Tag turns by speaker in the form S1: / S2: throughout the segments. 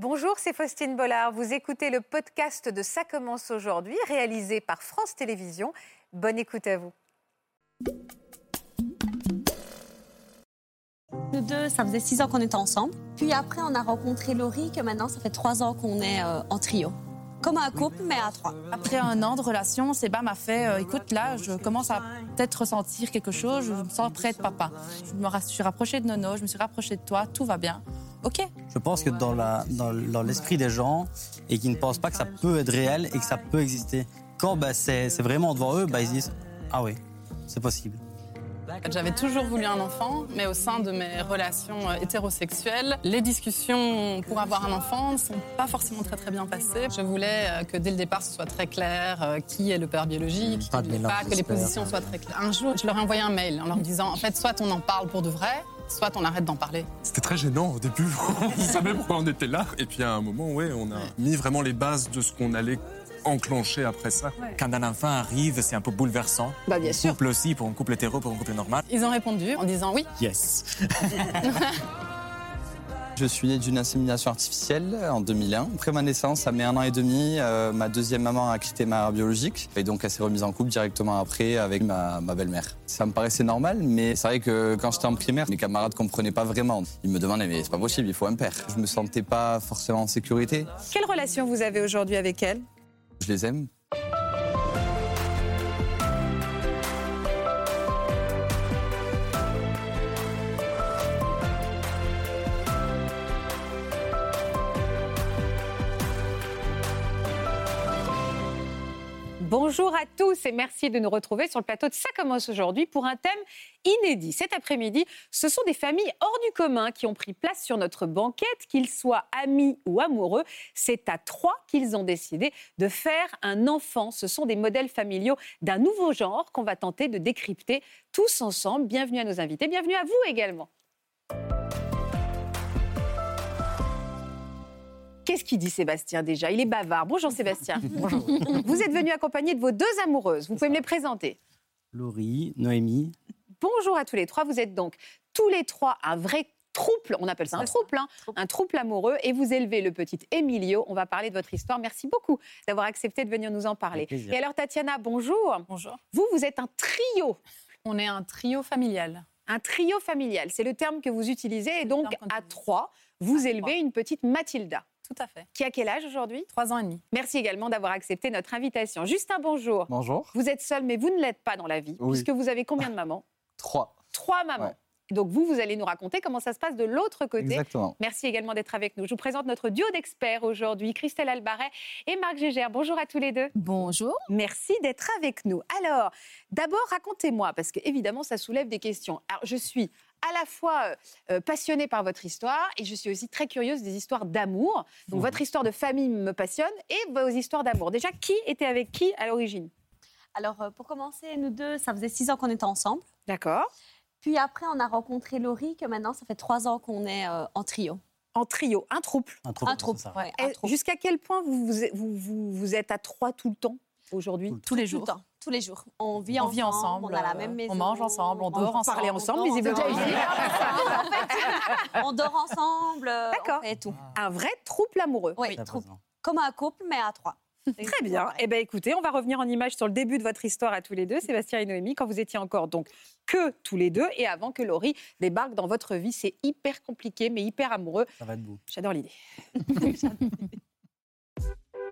S1: Bonjour, c'est Faustine Bollard. Vous écoutez le podcast de Ça commence aujourd'hui, réalisé par France Télévisions. Bonne écoute à vous.
S2: Nous deux, ça faisait six ans qu'on était ensemble. Puis après, on a rencontré Laurie, que maintenant, ça fait trois ans qu'on est euh, en trio. Comme un couple, mais à trois.
S3: Après un an de relation, Seba m'a fait euh, écoute, là, je commence à peut-être ressentir quelque chose, je me sens près de papa. Je me ra- suis rapprochée de Nono, je me suis rapprochée de toi, tout va bien. Ok.
S4: Je pense que dans la- dans- dans l'esprit des gens, et qui ne pensent pas que ça peut être réel et que ça peut exister, quand bah, c'est c'est vraiment devant eux, bah, ils se disent Ah oui, c'est possible.
S3: J'avais toujours voulu un enfant, mais au sein de mes relations euh, hétérosexuelles, les discussions pour avoir un enfant ne sont pas forcément très très bien passées. Je voulais euh, que dès le départ ce soit très clair euh, qui est le père biologique,
S4: Pas de
S3: pas, que les positions soient très claires. Un jour, je leur ai envoyé un mail en leur disant en fait, soit on en parle pour de vrai, soit on arrête d'en parler.
S5: C'était très gênant au début. on savait pourquoi on était là. Et puis à un moment, ouais, on a mis vraiment les bases de ce qu'on allait enclencher après ça.
S6: Quand un enfant arrive, c'est un peu bouleversant.
S3: Bah bien
S6: Couple aussi, pour un couple hétéro, pour un couple normal.
S3: Ils ont répondu en disant oui.
S6: Yes.
S7: Je suis né d'une insémination artificielle en 2001. Après ma naissance, à mes un an et demi, euh, ma deuxième maman a quitté ma mère biologique et donc elle s'est remise en couple directement après avec ma, ma belle-mère. Ça me paraissait normal, mais c'est vrai que quand j'étais en primaire, mes camarades comprenaient pas vraiment. Ils me demandaient mais c'est pas possible, il faut un père. Je me sentais pas forcément en sécurité.
S1: Quelle relation vous avez aujourd'hui avec elle?
S7: Je les aime.
S1: Bonjour à tous et merci de nous retrouver sur le plateau de Ça commence aujourd'hui pour un thème inédit. Cet après-midi, ce sont des familles hors du commun qui ont pris place sur notre banquette, qu'ils soient amis ou amoureux. C'est à trois qu'ils ont décidé de faire un enfant. Ce sont des modèles familiaux d'un nouveau genre qu'on va tenter de décrypter tous ensemble. Bienvenue à nos invités, bienvenue à vous également. Qu'est-ce qu'il dit Sébastien déjà? Il est bavard. Bonjour Sébastien. Bonjour. Vous êtes venu accompagné de vos deux amoureuses. Vous pouvez me les présenter.
S4: Laurie, Noémie,
S1: Bonjour à tous les trois. Vous êtes donc tous les trois un vrai trouble, on appelle ça un trouble, hein, un trouble amoureux, et vous élevez le petit Emilio. On va parler de votre histoire. Merci beaucoup d'avoir accepté de venir nous en parler. Et alors Tatiana, bonjour.
S3: Bonjour.
S1: Vous, vous êtes un trio,
S3: On est un trio familial.
S1: un trio familial. C'est le terme que vous utilisez, et donc à trois, vous
S3: À
S1: élevez
S3: trois.
S1: une petite Mathilda.
S3: Tout à fait.
S1: Qui a quel âge aujourd'hui?
S3: Trois ans et demi.
S1: Merci également d'avoir accepté notre invitation. Justin, bonjour.
S7: Bonjour.
S1: Vous êtes seul, mais vous ne l'êtes pas dans la vie,
S7: Oui.
S1: puisque vous avez combien de mamans?
S7: Trois.
S1: Trois mamans.
S7: Ouais.
S1: Donc vous, vous allez nous raconter comment ça se passe de l'autre côté.
S7: Exactement.
S1: Merci également d'être avec nous. Je vous présente notre duo d'experts aujourd'hui, Christelle Albaret et Marc Gégère. Bonjour à tous les deux.
S2: Bonjour.
S1: Merci d'être avec nous. Alors, d'abord, racontez-moi, parce que évidemment, ça soulève des questions. Alors, je suis à la fois euh, euh, passionnée par votre histoire et je suis aussi très curieuse des histoires d'amour. Donc, votre histoire de famille me passionne et vos histoires d'amour. Déjà, qui était avec qui à l'origine?
S2: Alors, euh, pour commencer, nous deux, ça faisait six ans qu'on était ensemble.
S1: D'accord.
S2: Puis après, on a rencontré Laurie, que maintenant, ça fait trois ans qu'on est euh, en trio.
S1: En trio, un trouble.
S4: un trouble.
S2: Ouais, trouble.
S1: Jusqu'à quel point vous, vous, vous, vous- vous êtes à trois tout le temps? Aujourd'hui
S3: Tous les
S2: Tout
S3: jours.
S2: le temps, tous les jours. On vit
S3: On
S2: ensemble,
S3: vit ensemble,
S2: on a la
S3: euh,
S2: même
S3: on
S2: maison.
S3: mange ensemble, on dort ensemble,
S2: on
S1: ensemble,
S2: dort
S1: visiblement.
S2: ensemble. On dort ensemble,
S1: D'accord.
S2: on tout.
S1: Un vrai trouble amoureux.
S2: Oui, trouble. Comme un couple, mais à trois.
S1: Très bien. Eh bien, écoutez, on va revenir en image sur le début de votre histoire à tous les deux, Sébastien et Noémie, quand vous étiez encore donc que tous les deux et avant que Laurie débarque dans votre vie. C'est hyper compliqué, mais hyper amoureux.
S4: Ça va debout.
S1: J'adore l'idée.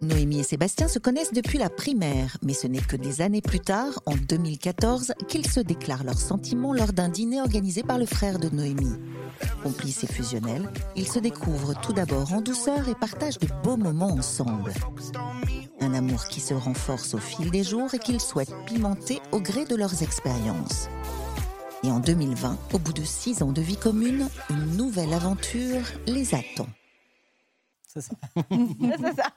S8: Noémie et Sébastien se connaissent depuis la primaire, mais ce n'est que des années plus tard, en 2014, qu'ils se déclarent leurs sentiments lors d'un dîner organisé par le frère de Noémie. Complices et fusionnels, ils se découvrent tout d'abord en douceur et partagent de beaux moments ensemble. Un amour qui se renforce au fil des jours et qu'ils souhaitent pimenter au gré de leurs expériences. Et en 2020, au bout de six ans de vie commune, une nouvelle aventure les attend.
S4: C'est ça.
S2: C'est ça.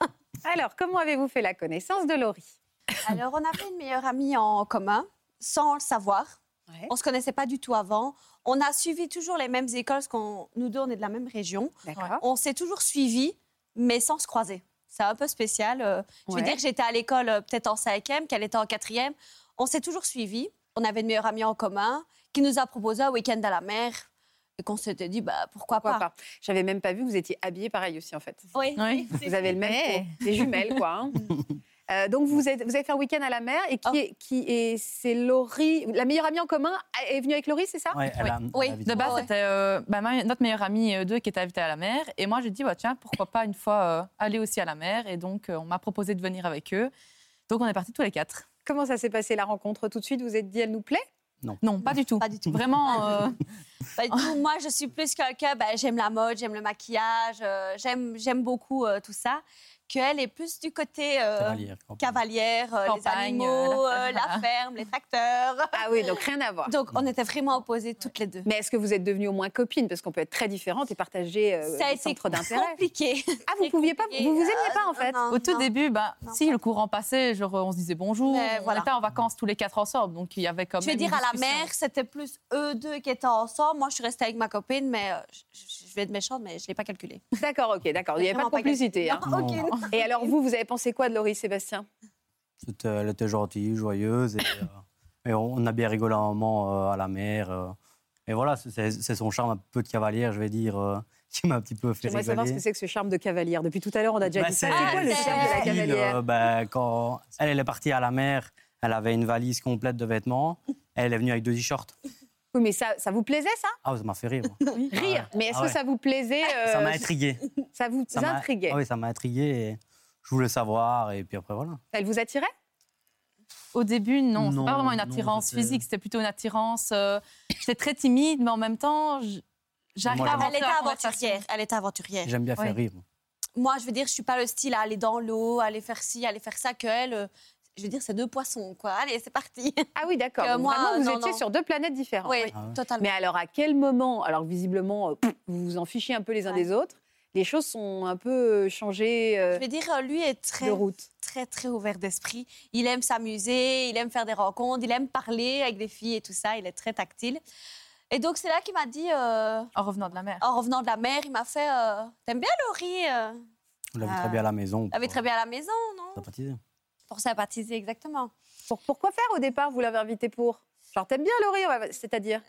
S1: Alors, comment avez-vous fait la connaissance de Laurie?
S2: Alors, on avait une meilleure amie en commun, sans le savoir.
S1: Ouais.
S2: On se connaissait pas du tout avant. On a suivi toujours les mêmes écoles, parce qu'on nous deux, on est de la même région.
S1: D'accord.
S2: On s'est toujours suivis, mais sans se croiser. C'est un peu spécial. euh, Je
S1: Ouais.
S2: veux dire que j'étais à l'école euh, peut-être en cinquième, qu'elle était en quatrième. On s'est toujours suivis. On avait une meilleure amie en commun qui nous a proposé un week-end à la mer. Et qu'on s'était dit, bah, pourquoi,
S1: Pourquoi
S2: pas.
S1: pas J'avais même pas vu que vous étiez habillés pareil aussi, en fait.
S2: Oui.
S9: Oui.
S1: Vous avez le même. Des jumelles, quoi. hein. Euh, donc, vous, êtes, vous avez fait un week-end à la mer et qui
S2: Oh.
S1: est, qui est, c'est Laurie, la meilleure amie en commun, est venue avec Laurie, c'est ça?
S4: Ouais, elle a-
S2: Oui.
S4: elle a vite-
S9: De base,
S2: Ouais.
S9: c'était euh, bah, notre meilleure amie, euh, deux, qui était invitée à la mer. Et moi, j'ai dit, bah, tiens, pourquoi pas une fois euh, aller aussi à la mer. Et donc, euh, on m'a proposé de venir avec eux. Donc, on est partis tous les quatre.
S1: Comment ça s'est passé la rencontre? Tout de suite, vous êtes dit, elle nous plaît?
S9: Non, pas du tout.
S2: Pas du tout.
S9: Vraiment, euh,
S2: Pas du tout. Moi, je suis plus quelqu'un, ben, j'aime la mode, j'aime le maquillage, euh, j'aime, j'aime beaucoup euh, tout ça. Qu'elle est plus du côté euh,
S4: Cavalière,
S2: cavalière, euh, les
S9: Campagne,
S2: animaux,
S9: euh, la-
S2: euh, ferme, les tracteurs.
S1: Ah oui, donc rien à voir.
S2: Donc, on était vraiment opposées toutes les deux.
S1: Mais est-ce que vous êtes devenues au moins copines? Parce qu'on peut être très différentes et partager euh,
S2: Ça a
S1: des
S2: été
S1: centres d'intérêt.
S2: compliqué.
S1: Ah, vous pouviez pas Vous vous aimiez pas, en fait?
S2: Non,
S9: au tout
S2: non.
S9: début, bah,
S2: Non.
S9: si le courant passait, genre, on se disait bonjour.
S2: Mais
S9: on
S2: voilà.
S9: était en vacances tous les quatre ensemble. Donc, il y avait quand
S2: Je vais dire, à la mer, c'était plus eux deux qui étaient ensemble. Moi, je suis restée avec ma copine, mais euh, je, vais être méchante, mais je ne l'ai pas calculé.
S1: D'accord, ok, d'accord. Il n'y avait pas de complicité. hein.
S2: Non,
S4: Non.
S1: Et alors, vous, vous avez pensé quoi de Laurie Sébastien?
S4: Elle était gentille, joyeuse. Et, euh, et on a bien rigolé un moment euh, à la mer. euh. et voilà, c'est son charme un peu de cavalière, je vais dire, qui m'a un petit peu fait
S1: J'aimerais savoir ce que c'est que ce charme de cavalière. Depuis tout à l'heure, on a déjà
S4: Bah,
S1: dit ça.
S4: c'est-
S1: C'est quoi le charme de la cavalière
S4: euh, ben, quand elle, elle est partie à la mer, elle avait une valise complète de vêtements. Elle est venue avec deux t-shirts.
S1: Oui, mais ça, ça vous plaisait, ça?
S4: Ah, ça m'a fait rire.
S1: Rire. Mais est-ce
S4: Ah
S1: que
S4: ouais.
S1: ça vous plaisait euh,
S4: Ça m'a intrigué.
S1: Ça vous
S4: Ça
S1: intriguait
S4: Ah oui, ça m'a intrigué. Et je voulais savoir. Et puis après, voilà.
S1: Elle vous attirait?
S9: Au début, non,
S4: Non,
S9: c'est pas vraiment une attirance physique, c'était plutôt une attirance. euh, J'étais très timide, mais en même temps, j- j'arrivais
S4: Moi,
S9: à
S2: Elle était aventurière. Elle était aventurière.
S4: J'aime bien faire
S9: Oui.
S4: rire.
S2: Moi, je veux dire, je suis pas le style à aller dans l'eau, aller faire ci, aller faire ça, qu'elle. euh, je veux dire, c'est deux poissons, quoi. Allez, c'est parti.
S1: Ah oui, d'accord. Donc
S2: moi,
S1: Vraiment, vous
S2: non,
S1: étiez
S2: non.
S1: sur deux planètes différentes.
S2: oui,
S4: Ah ouais.
S2: totalement.
S1: Mais alors, à quel moment Alors, visiblement, euh, vous vous en fichez un peu les uns
S2: Ouais.
S1: des autres. Les choses sont un peu euh, changées euh,
S2: Je veux dire, euh, lui est très,
S1: route.
S2: très, très ouvert d'esprit. Il aime s'amuser, il aime faire des rencontres, il aime parler avec des filles et tout ça. Il est très tactile. Et donc, c'est là qu'il m'a dit, euh,
S9: En revenant de la mer.
S2: en revenant de la mer, il m'a fait euh, T'aimes bien Laurie euh
S4: Vous l'avez très bien à la maison.
S2: Vous l'avez très bien à la maison, non? Pour sympathiser, exactement.
S1: Pour- pourquoi faire au départ Vous l'avez invité pour? Genre, t'aimes bien Laurie C'est-à-dire?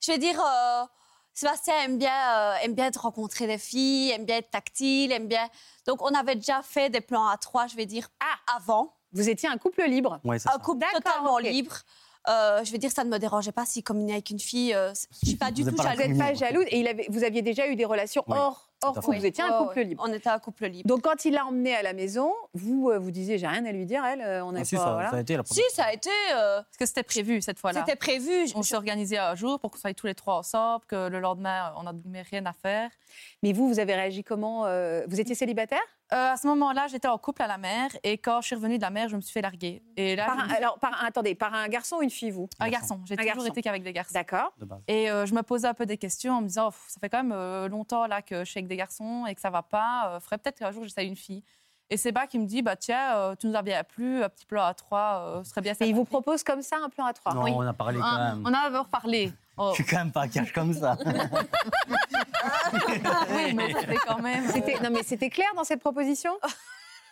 S2: Je veux dire, euh, Sébastien aime bien, euh, aime bien te rencontrer des filles, aime bien être tactile, aime bien. Donc, on avait déjà fait des plans à trois, je vais dire, avant.
S1: Vous étiez un couple libre
S4: Ouais, c'est
S2: Un
S4: ça.
S2: couple totalement libre. Euh, je veux dire, ça ne me dérangeait pas s'il communiait avec une fille. euh, je suis pas du
S4: Vous
S2: tout
S4: la
S1: Vous
S2: jalouse.
S1: n'êtes pas jalouse et il avait, vous aviez déjà eu des relations
S4: Oui,
S1: hors, hors. Vous étiez un
S2: Ouais,
S1: couple libre.
S2: On était un couple libre.
S1: Donc, quand il l'a emmené à la maison, vous euh, vous disiez, j'ai rien à lui dire, elle, euh, on
S4: Ah,
S1: n'est
S4: si,
S1: pas.
S4: ça,
S1: voilà.
S4: ça a été la
S2: si, ça a été. euh,
S9: Parce que c'était prévu cette fois-là.
S2: C'était prévu. Je-
S9: On s'est organisé un jour pour qu'on soit tous les trois ensemble, que le lendemain, on n'a rien à faire.
S1: Mais vous, vous avez réagi comment euh, Vous étiez célibataire?
S9: Euh, à ce moment-là, j'étais en couple à la mer et quand je suis revenue de la mer, je me suis fait larguer. Et là,
S1: par
S9: me
S1: un, Alors, par attendez, par un garçon ou une fille, vous?
S9: Un garçon. J'ai
S1: Un
S9: toujours
S1: garçon.
S9: été qu'avec des garçons.
S1: D'accord.
S9: Et euh, je me posais un peu des questions en me disant, Oh, ça fait quand même euh, longtemps là que je suis avec des garçons et que ça va pas. Euh, faudrait peut-être qu'un jour j'essaye une fille. Et c'est Bas qui me dit, bah tiens, euh, tu nous as bien plu, un petit plan à trois, euh, ce serait bien.
S1: Et il vous propose comme ça un plan à trois?
S4: Non,
S9: oui.
S4: on a parlé quand
S9: Ah,
S4: même.
S9: on a d'abord parlé. Oh,
S4: Je suis quand même pas cash comme ça.
S9: oui, mais c'était quand même.
S1: C'était- Non, mais c'était clair dans cette proposition?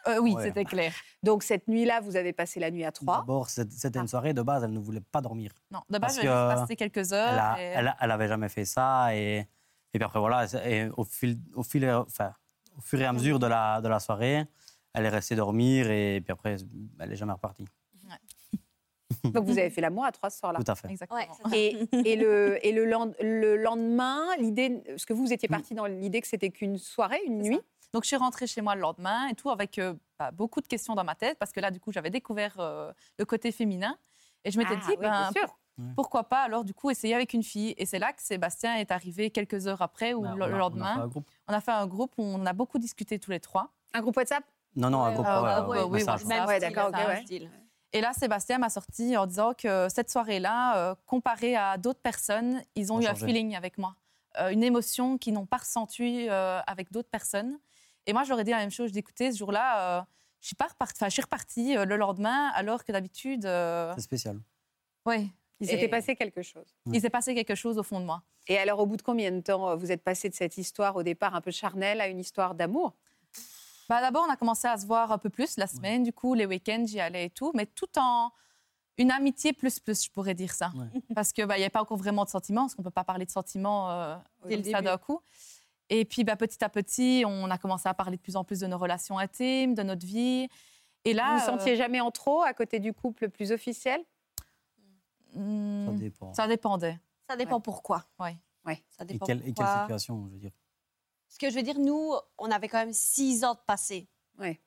S9: Euh, oui,
S4: Ouais.
S9: c'était clair.
S1: Donc, cette nuit-là, vous avez passé la nuit à trois.
S4: D'abord, c'était une soirée de base, elle ne voulait pas dormir.
S9: Non, de base,
S4: que,
S9: juste passé quelques heures.
S4: Elle, a,
S9: et-
S4: elle, elle avait jamais fait ça. Et, et puis après, voilà, et au, fil, au, fil, et- enfin, au fur et à mesure de la, de la soirée, elle est restée dormir et puis après, elle n'est jamais repartie.
S1: Donc, vous avez fait l'amour à trois ce soir-là.
S4: Tout à fait.
S9: Exactement.
S2: Ouais.
S1: Et, et le, et le, lend- le lendemain, l'idée, parce que vous, vous étiez parti dans l'idée que c'était qu'une soirée, une nuit.
S9: ça. Donc je suis rentrée chez moi le lendemain et tout avec euh, bah, beaucoup de questions dans ma tête parce que là du coup j'avais découvert euh, le côté féminin et je m'étais
S1: Ah,
S9: dit
S1: oui, bien
S9: ben,
S1: sûr.
S9: pourquoi pas alors du coup essayer avec une fille et c'est là que Sébastien est arrivé quelques heures après ou
S4: Ben,
S9: le,
S4: on a-
S9: le
S4: on a
S9: lendemain
S4: fait un groupe.
S9: on a fait un groupe où on a beaucoup discuté tous les trois
S1: Un groupe WhatsApp?
S4: Non, non, un groupe.
S9: ah,
S4: ouais,
S9: ouais,
S4: ouais,
S9: ouais, oui, Ouais,
S2: style,
S1: d'accord, ok, ouais.
S9: Et là Sébastien m'a sorti en disant que cette soirée-là euh, comparée à d'autres personnes ils ont
S4: Ont
S9: eu un feeling avec moi Euh, une émotion qu'ils n'ont pas ressentie euh, avec d'autres personnes et moi j'aurais dit la même chose je dis écoutez ce jour-là euh, je suis je suis repartie euh, le lendemain alors que d'habitude euh,
S4: C'est spécial.
S9: ouais
S1: Il s'était passé quelque chose.
S9: Il s'est passé quelque chose au fond de moi.
S1: Et alors, au bout de combien de temps vous êtes passé de cette histoire au départ un peu charnelle à une histoire d'amour?
S9: Bah, D'abord, on a commencé à se voir un peu plus la semaine, du coup, les week-ends, j'y allais et tout, mais tout en. Une amitié plus plus, je pourrais dire ça.
S4: Ouais.
S9: Parce qu'il bah, n'y a pas encore vraiment de sentiments, parce qu'on ne peut pas parler de sentiments euh, dès le
S1: début.
S9: ça d'un coup. Et puis bah, petit à petit, on a commencé à parler de plus en plus de nos relations intimes, de notre vie. Et là,
S1: Vous vous
S9: euh,
S1: sentiez jamais en trop à côté du couple plus officiel?
S9: Hmm,
S4: Ça dépend.
S9: ça dépendait.
S2: Ça dépend pourquoi.
S9: Ouais.
S2: Ça
S4: Et
S2: dépend
S4: quelle, et quelle situation, je veux dire?
S2: Ce que je veux dire, nous, on avait quand même six ans de passé.
S1: Ouais.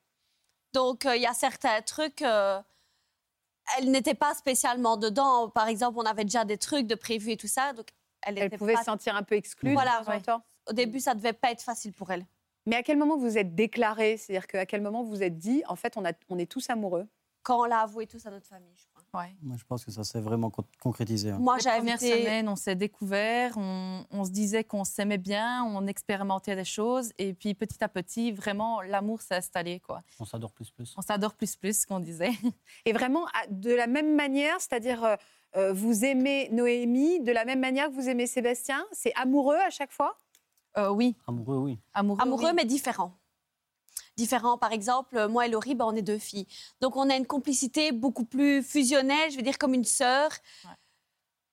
S2: Donc, euh, il y a certains trucs, euh, elle n'était pas spécialement dedans. Par exemple, on avait déjà des trucs de prévus et tout ça. Donc, elle,
S1: Elle
S2: était
S1: pouvait
S2: pas-
S1: se sentir un peu exclue
S2: Voilà, ouais. Au début, ça devait pas être facile pour elle.
S1: Mais à quel moment vous êtes déclaré C'est-à-dire qu'à quel moment vous vous êtes dit, en fait, on, a, on est tous amoureux?
S2: Quand on l'a avoué tous à notre famille, je.
S9: Ouais.
S4: Moi, je pense que ça s'est vraiment con- concrétisé. hein.
S2: Moi,
S9: premières
S2: été...
S9: semaines, on s'est découvert, on, on se disait qu'on s'aimait bien, on expérimentait des choses, et puis petit à petit, vraiment, l'amour s'est installé. Quoi.
S4: On s'adore plus plus.
S9: On s'adore plus plus, qu'on disait.
S1: Et vraiment, de la même manière, c'est-à-dire, euh, euh, vous aimez Noémie de la même manière que vous aimez Sébastien C'est amoureux à chaque fois?
S9: Euh, oui,
S4: Amoureux, oui.
S9: amoureux.
S2: amoureux,
S9: oui.
S2: mais différents. Différents, par exemple, moi et Laurie, ben, on est deux filles. Donc, on a une complicité beaucoup plus fusionnelle, je veux dire comme une sœur.
S9: Ouais.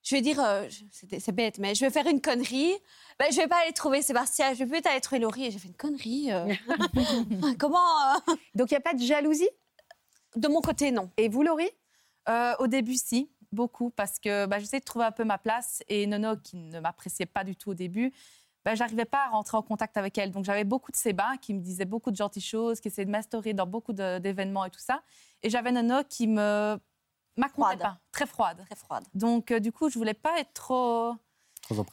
S2: Je vais dire, euh, c'est c'est bête, mais je vais faire une connerie. Ben, je vais pas aller trouver Sébastien, je vais peut-être aller trouver Laurie. Et j'ai fait une connerie. euh. Comment euh,
S1: Donc, il n'y a pas de jalousie?
S2: De mon côté, non.
S1: Et vous, Laurie?
S9: Euh, au début, si, beaucoup, parce que bah, j'essayais de trouver un peu ma place. Et Nono, qui ne m'appréciait pas du tout au début, bah, j'arrivais pas à rentrer en contact avec elle. Donc j'avais beaucoup de Séba qui me disait beaucoup de gentilles choses, qui essayait de m'instaurer dans beaucoup d'événements et tout ça. Et j'avais Nono qui me
S2: Froide.
S9: pas, très froide.
S2: Très froide.
S9: Donc euh, du coup, je voulais pas être trop.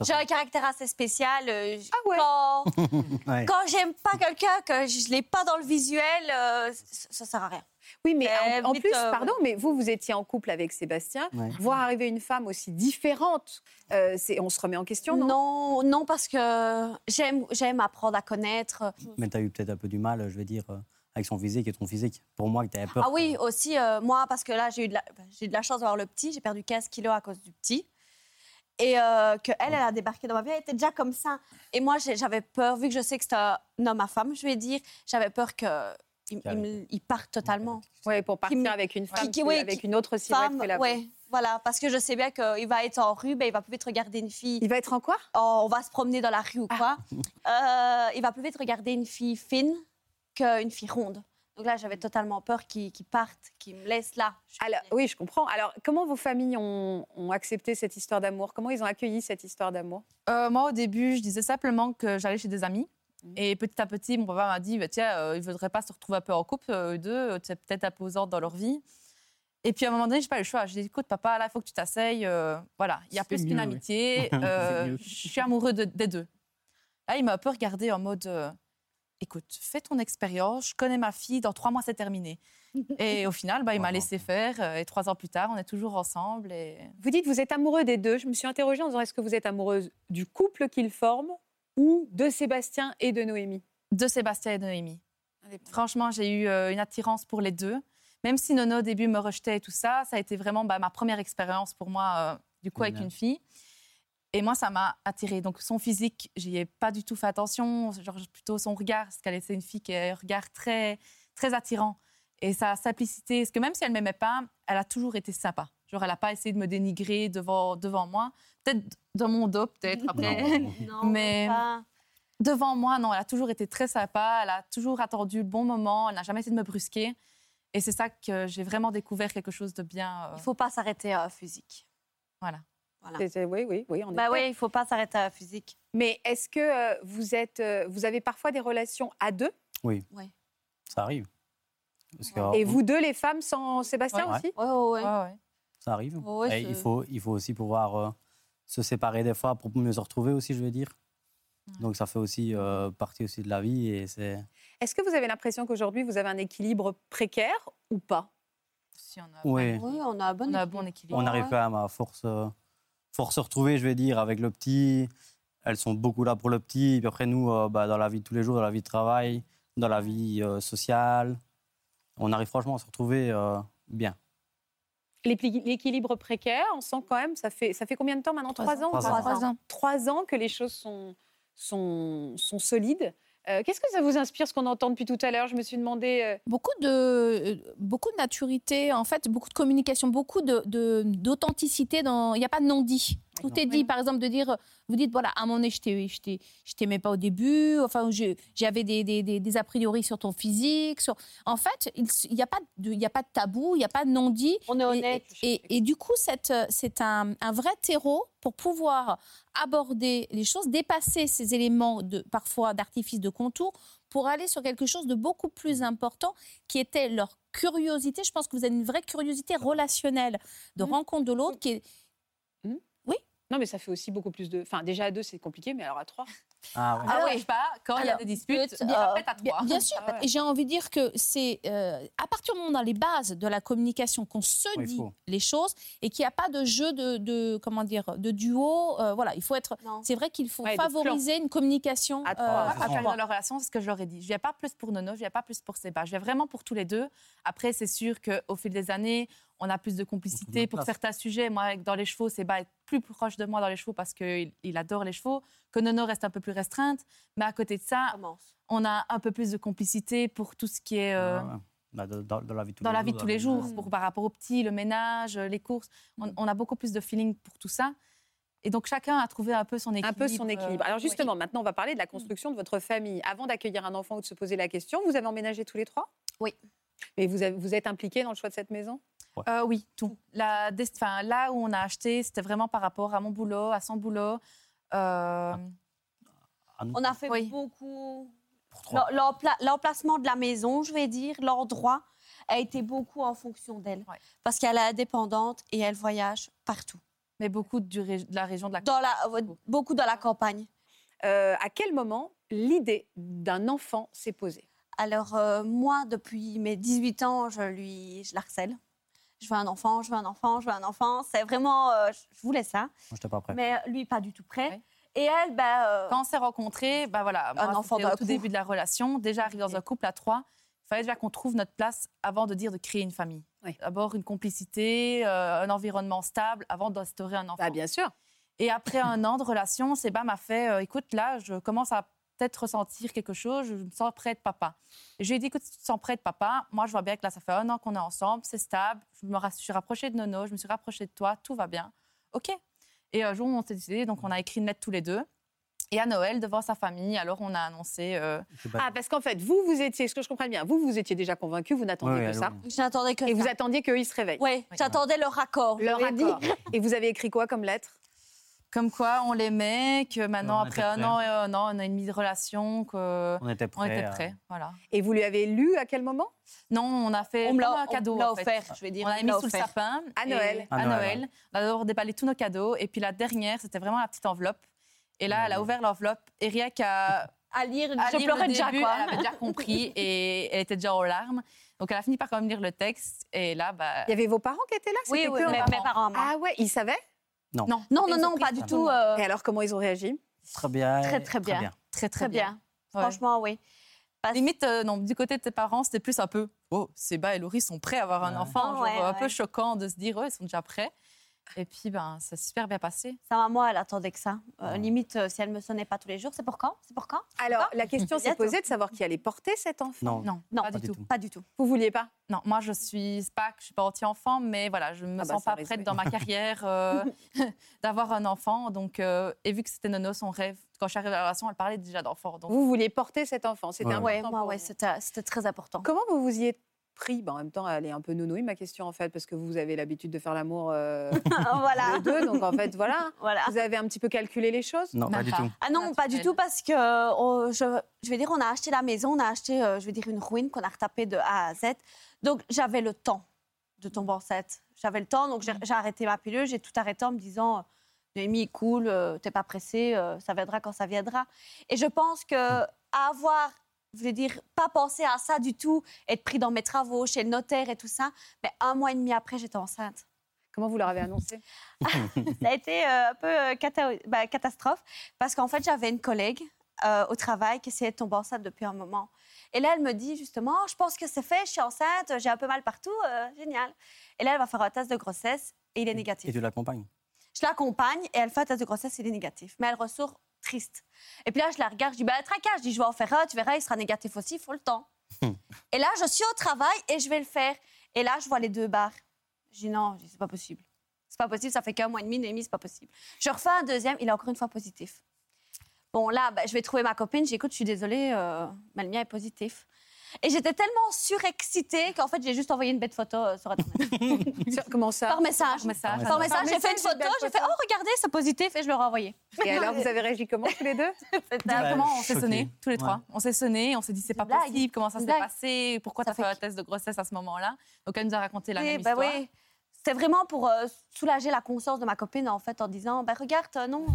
S2: J'ai un caractère assez spécial. euh,
S1: Ah ouais
S2: Quand,
S4: Ouais.
S2: quand j'aime pas quelqu'un, que je l'ai pas dans le visuel, euh, ça, sert à rien.
S1: Oui, mais
S2: Euh,
S1: en, plus,
S2: euh,
S1: pardon, mais vous, vous étiez en couple avec Sébastien.
S4: Ouais.
S1: Voir arriver une femme aussi différente, euh, on se remet en question, non?
S2: Non, non, parce que j'aime, j'aime apprendre à connaître.
S4: Mais tu as eu peut-être un peu du mal, je veux dire, avec son physique et ton physique. Pour moi, que tu avais peur.
S2: Ah oui, aussi, euh, moi, parce que là, j'ai eu, de la, j'ai eu de la chance d'avoir le petit. J'ai perdu 15 kilos à cause du petit. Et euh, que elle, elle a débarqué dans ma vie, elle était déjà comme ça. Et moi, j'avais peur, vu que je sais que c'est un homme à femme, je vais dire, j'avais peur qu'il il, parte totalement.
S1: Ouais, pour partir avec une femme,
S2: qui-
S1: que-
S2: oui,
S1: avec
S2: qui-
S1: une autre silhouette
S2: Femme,
S1: que la
S2: ouais, voilà, parce que je sais bien qu'il va être en rue, ben, il va plus vite regarder une fille.
S1: Il va être en quoi?
S2: Oh, on va se promener dans la rue ou quoi. Euh, il va plus vite regarder une fille fine qu'une fille ronde. Donc là, j'avais totalement peur qu'il qu'il parte, qu'il me laisse là.
S1: Alors, oui, je comprends. Alors, comment vos familles ont, ont accepté cette histoire d'amour? Comment ils ont accueilli cette histoire d'amour?
S9: Euh, moi, au début, je disais simplement que j'allais chez des amis.
S1: Mhm.
S9: Et petit à petit, mon papa m'a dit bah, tiens, euh, ils ne voudraient pas se retrouver un peu en couple, euh, eux deux, c'est peut-être imposante dans leur vie. Et puis à un moment donné, je n'ai pas eu le choix. Je dit écoute, papa, là, il faut que tu t'asseyes. euh, voilà, il y a plus qu'une
S4: oui.
S9: amitié. Euh, je suis amoureux de- des deux. Là, il m'a un peu regardé en mode euh, écoute, fais ton expérience, je connais ma fille, dans trois mois, c'est terminé. et au final, bah, il m'a laissé faire. euh, Et trois ans plus tard, on est toujours ensemble. Et...
S1: Vous dites vous êtes amoureux des deux. Je me suis interrogée en disant est-ce que vous êtes amoureuse du couple qu'ils forment ou de Sébastien et de Noémie?
S9: De Sébastien et de Noémie. Franchement, j'ai eu euh, une attirance pour les deux. Même si Nono au début me rejetait et tout ça, ça a été vraiment bah, ma première expérience pour moi, euh, du coup, avec une fille. Et moi, ça m'a attirée. Donc, son physique, j'y ai pas du tout fait attention. Genre, plutôt son regard, parce qu'elle était une fille qui a un regard très, très attirant. Et sa simplicité, parce que même si elle m'aimait pas, elle a toujours été sympa. Genre, elle n'a pas essayé de me dénigrer devant, devant moi. Peut-être dans mon dos, peut-être après.
S4: Non.
S2: Non,
S9: mais-
S2: pas.
S9: devant moi, non, elle a toujours été très sympa, elle a toujours attendu le bon moment, elle n'a jamais essayé de me brusquer. Et c'est ça que j'ai vraiment découvert quelque chose de bien. euh,
S2: Il faut pas s'arrêter à physique.
S9: Voilà.
S2: Voilà.
S1: C'est- c'est- Oui, oui, oui.
S2: Bah oui, il faut pas s'arrêter à physique.
S1: Mais est-ce que euh, vous êtes, euh, vous avez parfois des relations à deux?
S4: Ça arrive. Parce que,
S1: et
S4: on-
S1: vous deux, les femmes, sans Sébastien
S4: Ouais.
S1: aussi?
S2: Ouais. Ouais, ouais.
S4: Ça arrive.
S2: Ouais,
S4: Et il, faut, il faut aussi pouvoir euh, se séparer des fois pour mieux se retrouver aussi, je veux dire. Donc ça fait aussi euh, partie aussi de la vie et c'est...
S1: Est-ce que vous avez l'impression qu'aujourd'hui, vous avez un équilibre précaire ou pas?
S9: Si on a,
S4: Oui.
S2: Oui, on a un bon
S9: on a un
S2: équilibre.
S9: bon équilibre.
S4: On arrive quand même à force, euh, force se retrouver, je vais dire, avec le petit. Elles sont beaucoup là pour le petit. Puis après, nous, euh, bah, dans la vie de tous les jours, dans la vie de travail, dans la vie euh, sociale, on arrive franchement à se retrouver euh, bien.
S1: L'équilibre précaire, on sent quand même, ça fait, ça fait combien de temps maintenant?
S9: Trois
S1: ans
S2: Trois ans.
S1: Trois ans. Que les choses sont, sont, sont solides. Euh, Qu'est-ce que ça vous inspire, ce qu'on entend depuis tout à l'heure? Je me suis demandé. euh,
S10: Beaucoup de, euh, beaucoup de maturité, en fait, beaucoup de communication, beaucoup de- de- d'authenticité. dans Il n'y a pas de non-dit. Tout est dit. Par exemple, de dire, vous dites, voilà, à un moment donné, je je t'aimais pas au début, enfin, j'avais des, des, des- des a priori sur ton physique. Sur... En fait, il n'y a, pas de- il y a pas de tabou, il n'y a pas de non-dit.
S2: On est honnête.
S10: Et, et- et du coup, euh, c'est un, un vrai terreau pour pouvoir aborder les choses, dépasser ces éléments de, parfois d'artifice de contour pour aller sur quelque chose de beaucoup plus important qui était leur curiosité. Je pense que vous avez une vraie curiosité relationnelle de rencontre de l'autre qui est
S1: Non, mais ça fait aussi beaucoup plus de. Enfin, déjà à deux, c'est compliqué, mais alors à trois.
S4: Ah ouais.
S9: Ça
S10: Alors,
S9: n'empêche pas, quand il y a des disputes,
S10: euh,
S9: peut être à
S10: bien,
S9: trois.
S10: bien sûr,
S1: Ah ouais.
S10: et j'ai envie de dire que c'est euh, à partir du moment dans les bases de la communication qu'on se
S4: Oui,
S10: dit
S4: faut.
S10: les choses et qu'il n'y a pas de jeu de, de- comment dire de duo. euh, voilà, il faut être. C'est vrai qu'il faut
S1: Ouais,
S10: favoriser une communication
S1: À
S10: euh,
S1: trois,
S10: à trois.
S9: dans leur relation, c'est ce que je leur ai dit. Je viens pas plus pour Nono, je viens pas plus pour Seba. Je viens vraiment pour tous les deux. Après, c'est sûr qu'au fil des années, on a plus de complicité pour
S4: place.
S9: certains sujets. Moi, avec- dans les chevaux, Seba est plus proche de moi dans les chevaux parce qu'il il adore les chevaux. Que Nono reste un peu plus restreinte. Mais à côté de ça, on a un peu plus de complicité pour tout ce qui est euh,
S4: ouais. Bah, dans, dans la vie de tous
S9: dans
S4: les
S9: la vie de
S4: jours,
S9: tous les
S4: dans
S9: jours,
S4: ménage.
S9: pour, par rapport aux petits, le ménage, les courses. On, on a beaucoup plus de feeling pour tout ça. Et donc, chacun a trouvé un peu son équilibre.
S1: Un peu son équilibre.
S9: euh,
S1: Alors
S9: oui.
S1: justement, maintenant, on va parler de la construction de votre famille. Avant d'accueillir un enfant ou de se poser la question, vous avez emménagé tous les trois?
S2: Oui.
S1: Mais vous, avez- vous êtes impliqués dans le choix de cette maison?
S9: Euh, oui, tout. La, des- enfin, là où on a acheté, c'était vraiment par rapport à mon boulot, à son boulot. Euh,
S4: Ah,
S2: On a fait
S9: Oui.
S2: beaucoup. L'emplacement de la maison, je vais dire, l'endroit a été beaucoup en fonction d'elle.
S9: Ouais.
S2: Parce qu'elle est indépendante et elle voyage partout.
S9: mais beaucoup de la région de la
S2: Dans la, euh, beaucoup dans la campagne.
S1: Euh, À quel moment l'idée d'un enfant s'est posée?
S2: Alors, euh, moi, depuis mes 18 ans, je, lui, je la harcèle. Je veux un enfant, je veux un enfant, je veux un enfant. C'est vraiment, euh, je voulais ça.
S4: Moi, j'étais pas prêt.
S2: Mais lui, pas du tout prêt.
S9: Ouais.
S2: Et elle, ben, euh,
S9: Quand on s'est rencontrés, bah voilà, moi,
S2: enfant
S9: au tout
S2: coup.
S9: début de la relation. Déjà, arrivé dans un couple à trois, il fallait déjà qu'on trouve notre place avant de dire de créer une famille.
S1: Oui.
S9: D'abord une complicité, euh, un environnement stable avant d'instaurer un enfant.
S1: Bah, Bien sûr.
S9: Et après un an de relation, Seba m'a fait euh, écoute, là, je commence à peut-être ressentir quelque chose, je me sens près de papa. Et je lui ai dit écoute, si tu te sens près de papa, moi, je vois bien que là, ça fait un an qu'on est ensemble, c'est stable, je me je suis rapprochée de Nono, je me suis rapprochée de toi, tout va bien. OK. Et un jour, on s'est décidé, donc on a écrit une lettre tous les deux. Et à Noël, devant sa famille, alors on a annoncé. euh,
S1: Ah, parce qu'en fait, vous, vous étiez, ce que je comprends bien, vous, vous étiez déjà convaincu, vous n'attendiez
S4: Ouais,
S1: que
S4: ouais,
S1: ça.
S4: ouais.
S2: je n'attendais que
S1: Et vous attendiez qu'eux, ils se réveillent.
S2: Oui, j'attendais leur accord.
S1: Leur
S2: dit.
S1: accord. Et vous avez écrit quoi comme lettre?
S9: Comme quoi on l'aimait, que maintenant,
S4: On
S9: après un an et un an, un an et demi de relation, qu'on
S4: On était prêts.
S9: était prêts. Voilà.
S1: Et vous lui avez lu à quel moment?
S9: Non, on a fait
S2: On me
S9: un
S2: on
S9: cadeau.
S2: me l'a offert, je vais dire.
S9: On
S2: on
S9: l'a mis sous le sapin.
S1: À Noël.
S9: À,
S4: À
S9: Noël.
S4: Noël,
S9: On a d'abord déballé tous nos cadeaux. Et puis la dernière, c'était vraiment la petite enveloppe. Et là, elle a ouvert l'enveloppe. Et rien qu'à
S2: À lire,
S9: à
S2: je
S9: lire
S2: pleurais
S9: le
S2: déjà,
S9: début,
S2: quoi.
S9: elle avait déjà compris et elle était déjà aux larmes. Donc elle a fini par quand même lire le texte. Et là, bah,
S1: Il y avait vos parents qui étaient là?
S2: Oui, oui, mes, parents. moi.
S1: Ah ouais, ils savaient?
S9: Non.
S2: Non, non, non, pas du tout. euh,
S1: Et alors, comment ils ont réagi?
S4: Très bien.
S2: Très, très bien.
S9: Très, très,
S2: Très bien. Franchement, oui. Parce-
S9: Limite, euh, non, du côté de tes parents, c'était plus un peu Oh, Seba et Laurie sont prêts à avoir un
S4: Ouais.
S9: enfant.
S2: Ouais,
S9: genre, un
S2: ouais.
S9: peu choquant de se dire Oh, ils sont déjà prêts. Et puis, ben, ça s'est super bien passé.
S2: Sa maman, elle attendait que ça. Euh. Limite, euh, si elle me sonnait pas tous les jours, c'est pour quand? C'est pour quand?
S1: Alors, la question s'est posée de savoir qui allait porter cet enfant.
S4: Non.
S9: Non,
S2: Non,
S9: pas,
S4: pas
S9: du tout.
S4: tout.
S2: Pas du tout.
S1: Vous vouliez pas?
S9: Non, moi, je suis SPAC, je suis pas anti-enfant, mais voilà, je me
S1: Ah bah,
S9: sens pas prête dans ma carrière euh, d'avoir un enfant. Donc, euh, et vu que c'était Nono, son rêve, quand je suis arrivée à la relation, elle parlait déjà d'enfant. Donc,
S1: Vous vouliez porter cet enfant. C'était
S4: Ouais.
S1: important
S2: Ouais, ouais, c'était très important.
S1: Comment vous vous y êtes pris Ben, En même temps, elle est un peu nounouille, ma question, en fait, parce que vous avez l'habitude de faire l'amour euh,
S2: voilà.
S1: les deux. Donc, en fait, voilà.
S2: voilà.
S1: Vous avez un petit peu calculé les choses?
S4: Non, pas du tout.
S2: Ah non, pas du tout, parce que on- je, je vais dire, on a acheté la maison, on a acheté, euh, je vais dire, une ruine qu'on a retapée de A à Z. Donc, j'avais le temps de tomber enceinte. J'avais le temps, donc j'ai j'ai arrêté ma pilule, j'ai tout arrêté en me disant, euh, Noémie, cool, euh, t'es pas pressée, euh, ça viendra quand ça viendra. Et je pense que à avoir, je veux dire, pas pensé à ça du tout, être pris dans mes travaux, chez le notaire et tout ça, mais un mois et demi après, j'étais enceinte.
S1: Comment vous leur avez annoncé?
S2: Ça a été euh, un peu euh, cata- bah, catastrophe parce qu'en fait, j'avais une collègue euh, au travail qui essayait de tomber enceinte depuis un moment. Et là, elle me dit justement, je pense que c'est fait, je suis enceinte, j'ai un peu mal partout, euh, génial. Et là, elle va faire un test de grossesse et il est
S4: Et
S2: négatif.
S4: tu l'accompagnes?
S2: Je l'accompagne et elle fait un test de grossesse et il est négatif. Mais elle ressort triste. Et puis là, je la regarde, je dis, bah, tracas, je dis, je vais en faire un, tu verras, il sera négatif aussi, il faut le temps. et là, je suis au travail et je vais le faire. Et là, je vois les deux barres. Je dis, non, c'est pas possible. C'est pas possible, ça fait qu'un mois et demi, Noémie, c'est pas possible. Je refais un deuxième, il est encore une fois positif. Bon, là, bah, je vais trouver ma copine, j'écoute, je suis désolée, euh, mais le mien est positif. Et j'étais tellement surexcitée qu'en fait, j'ai juste envoyé une bête photo euh, sur Internet.
S1: Comment ça?
S2: Par message.
S1: Par message.
S2: Par message, j'ai fait une photo, j'ai fait
S1: photo.
S2: Oh, regardez, c'est positif, et je leur ai envoyé.
S1: Et alors, vous avez réagi comment tous les deux?
S9: Directement, on s'est sonné, tous les trois. On s'est sonné, on s'est dit c'est pas possible, comment ça s'est passé, pourquoi t'as fait un test de grossesse à ce moment-là? Donc elle nous a raconté la même
S2: bah
S9: histoire.
S2: oui. C'était vraiment pour euh, soulager la conscience de ma copine, en fait, en disant bah, Regarde, euh, non,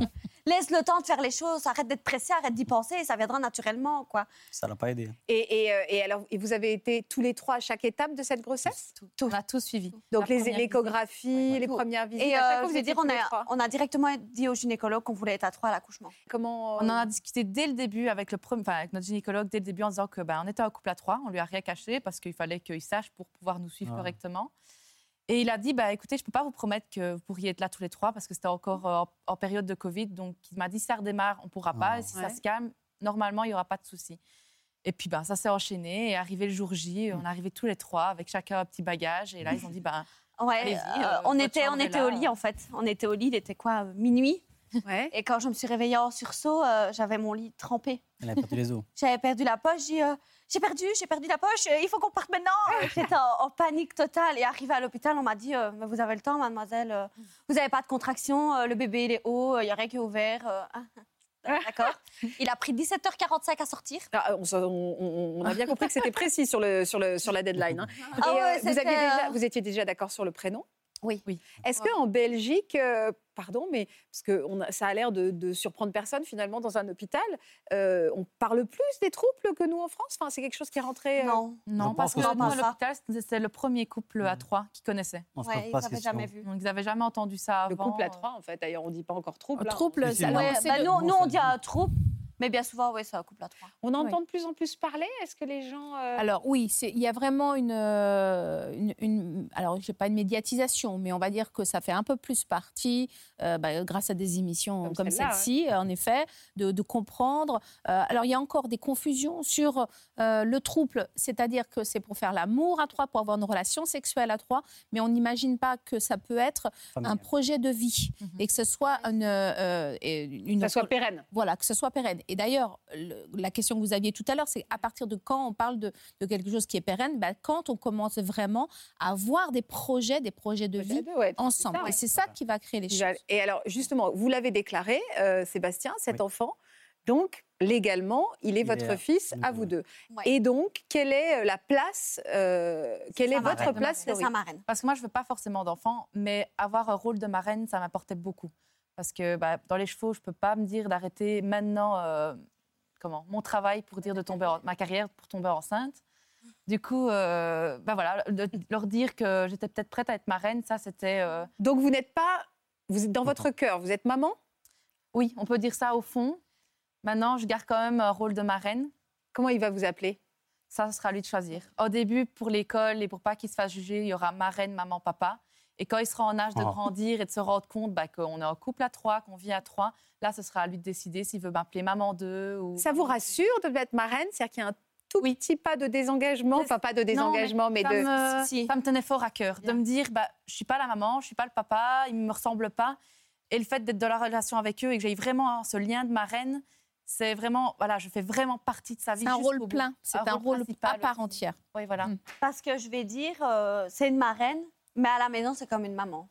S2: laisse le temps de faire les choses, arrête d'être pressée, arrête d'y penser, ça viendra naturellement, quoi.
S4: Ça l'a pas aidé.
S1: et, et, euh, et alors, et vous avez été tous les trois à chaque étape de cette grossesse?
S9: On a tous suivi.
S1: Donc
S9: La
S1: les
S9: première
S1: l'échographie, les
S2: Tout.
S1: premières visites.
S2: Et
S1: à chaque
S2: euh,
S1: fois, vous
S2: dire, on a, on a directement dit au gynécologue qu'on voulait être à trois à l'accouchement.
S1: Comment
S9: On en
S1: euh,
S9: a discuté dès le début avec, le premier, enfin, avec notre gynécologue, dès le début, en disant que ben, on était un couple à trois, on lui a rien caché parce qu'il fallait qu'il sache pour pouvoir nous suivre
S4: Ah.
S9: correctement. Et il a dit, bah, écoutez, je ne peux pas vous promettre que vous pourriez être là tous les trois parce que c'était encore euh, en, en période de Covid. Donc, il m'a dit, si ça redémarre, on ne pourra pas. Et si
S1: Ouais.
S9: ça se calme, normalement, il n'y aura pas de souci. Et puis, ben, ça s'est enchaîné. Et arrivé le jour J, on est arrivés tous les trois avec chacun un petit bagage. Et là, ils ont dit, ben,
S2: Ouais, euh,
S9: euh,
S2: on était, on était
S9: là.
S2: au lit, en fait. On était au lit, il était quoi, minuit
S1: ouais.
S2: Et quand je me suis réveillée en sursaut, euh, j'avais mon lit trempé.
S4: Elle a perdu les os.
S2: J'avais perdu la poche, j'ai dit, euh, j'ai perdu, j'ai perdu la poche, euh, il faut qu'on parte maintenant. Euh, J'étais en, en panique totale. Et arrivée à l'hôpital, on m'a dit, euh, Mais vous avez le temps, mademoiselle, euh, vous n'avez pas de contraction, le bébé il est haut, il n'y a rien qui est ouvert. ah, ah. D'accord. Il a pris 17h45 à sortir.
S1: Ah, on, a bien compris que c'était précis sur, le, sur, le, sur la deadline. hein.
S2: Ah
S1: Et,
S2: ouais,
S1: euh, vous,
S2: c'était,
S1: aviez déjà, vous étiez déjà d'accord sur le prénom?
S2: Oui.
S9: Oui.
S1: Est-ce qu'en Belgique, euh, pardon, mais parce que on a- ça a l'air de, de surprendre personne finalement dans un hôpital, euh, on parle plus des troubles que nous en France? Enfin, C'est quelque chose qui est rentré. euh,
S2: Non.
S9: non, parce que
S4: que
S9: nous, à l'hôpital, c'était le premier couple à trois qui connaissait.
S4: On se
S2: Ouais,
S4: pose
S2: ils n'avaient jamais vu.
S9: Donc, ils n'avaient jamais entendu ça avant.
S1: Le couple à trois, en fait. D'ailleurs, on dit pas encore trouble. hein.
S10: Trouble, alors,
S2: Ouais,
S10: c'est
S2: bah,
S10: le-
S2: nous, nous, on dit
S4: dit.
S2: un trouble, mais bien souvent, oui, c'est un couple à trois.
S1: On entend de plus en plus parler? Est-ce que les gens. euh,
S10: Alors oui, il y a vraiment une, euh, une, une- alors je sais pas une médiatisation, mais on va dire que ça fait un peu plus partie, euh, bah, grâce à des émissions
S1: Comme
S10: celle-ci, en effet, de, de comprendre. Euh, alors il y a encore des confusions sur euh, le trouble, c'est-à-dire que c'est pour faire l'amour à trois, pour avoir une relation sexuelle à trois, mais on n'imagine pas que ça peut être un projet de vie
S9: Mhm.
S10: et que ce soit euh, une
S1: que ça soit pérenne.
S10: voilà, que ce soit pérenne. Et d'ailleurs, le- la question que vous aviez tout à l'heure, c'est à partir de quand on parle de, de quelque chose qui est pérenne ben, Quand on commence vraiment à avoir des projets, des projets de vie
S1: Ouais,
S10: ensemble.
S1: ça, ouais.
S10: Et c'est ça qui va créer les choses.
S1: Et alors, justement, vous l'avez déclaré, euh, Sébastien, cet
S4: Oui.
S1: enfant. Donc, légalement, il est
S4: Il
S1: votre
S4: est
S1: fils à vous deux.
S2: Ouais.
S1: Et donc, quelle est euh, la place, euh, quelle est votre
S2: marraine.
S1: place
S2: C'est sa marraine.
S9: Parce que moi, je veux pas forcément d'enfants, mais avoir un rôle de marraine, ça m'apportait beaucoup. Parce que bah, dans les chevaux, je peux pas me dire d'arrêter maintenant euh, comment, mon travail pour dire de tomber en- ma carrière pour tomber enceinte. Du coup, euh, bah voilà, de leur dire que j'étais peut-être prête à être marraine, ça c'était. euh,
S1: Donc, vous n'êtes pas. Vous êtes dans votre cœur, vous êtes maman?
S9: Oui, on peut dire ça au fond. Maintenant, je garde quand même un rôle de marraine.
S1: Comment il va vous appeler?
S9: Ça, ce sera à lui de choisir. Au début, pour l'école et pour pas qu'il se fasse juger, il y aura marraine, maman, papa. Et quand il sera en âge de
S4: Oh.
S9: grandir et de se rendre compte bah, qu'on est en couple à trois, qu'on vit à trois, là, ce sera à lui de décider s'il veut m'appeler maman deux ou.
S1: Ça vous rassure de être marraine? C'est-à-dire qu'il y a un tout petit pas de désengagement, enfin pas de désengagement, mais,
S9: ça
S1: de.
S9: me,
S2: Si.
S9: ça me tenait fort à cœur de me dire bah, je suis pas la maman, je suis pas le papa, ils me ressemblent pas. Et le fait d'être dans la relation avec eux et que j'ai vraiment ce lien de marraine, c'est vraiment voilà, je fais vraiment partie de sa vie.
S10: C'est un rôle plein, c'est un rôle à part entière.
S9: Oui, voilà.
S10: Mm.
S2: Parce que je vais dire, euh, c'est une marraine, mais à la maison, c'est comme une maman.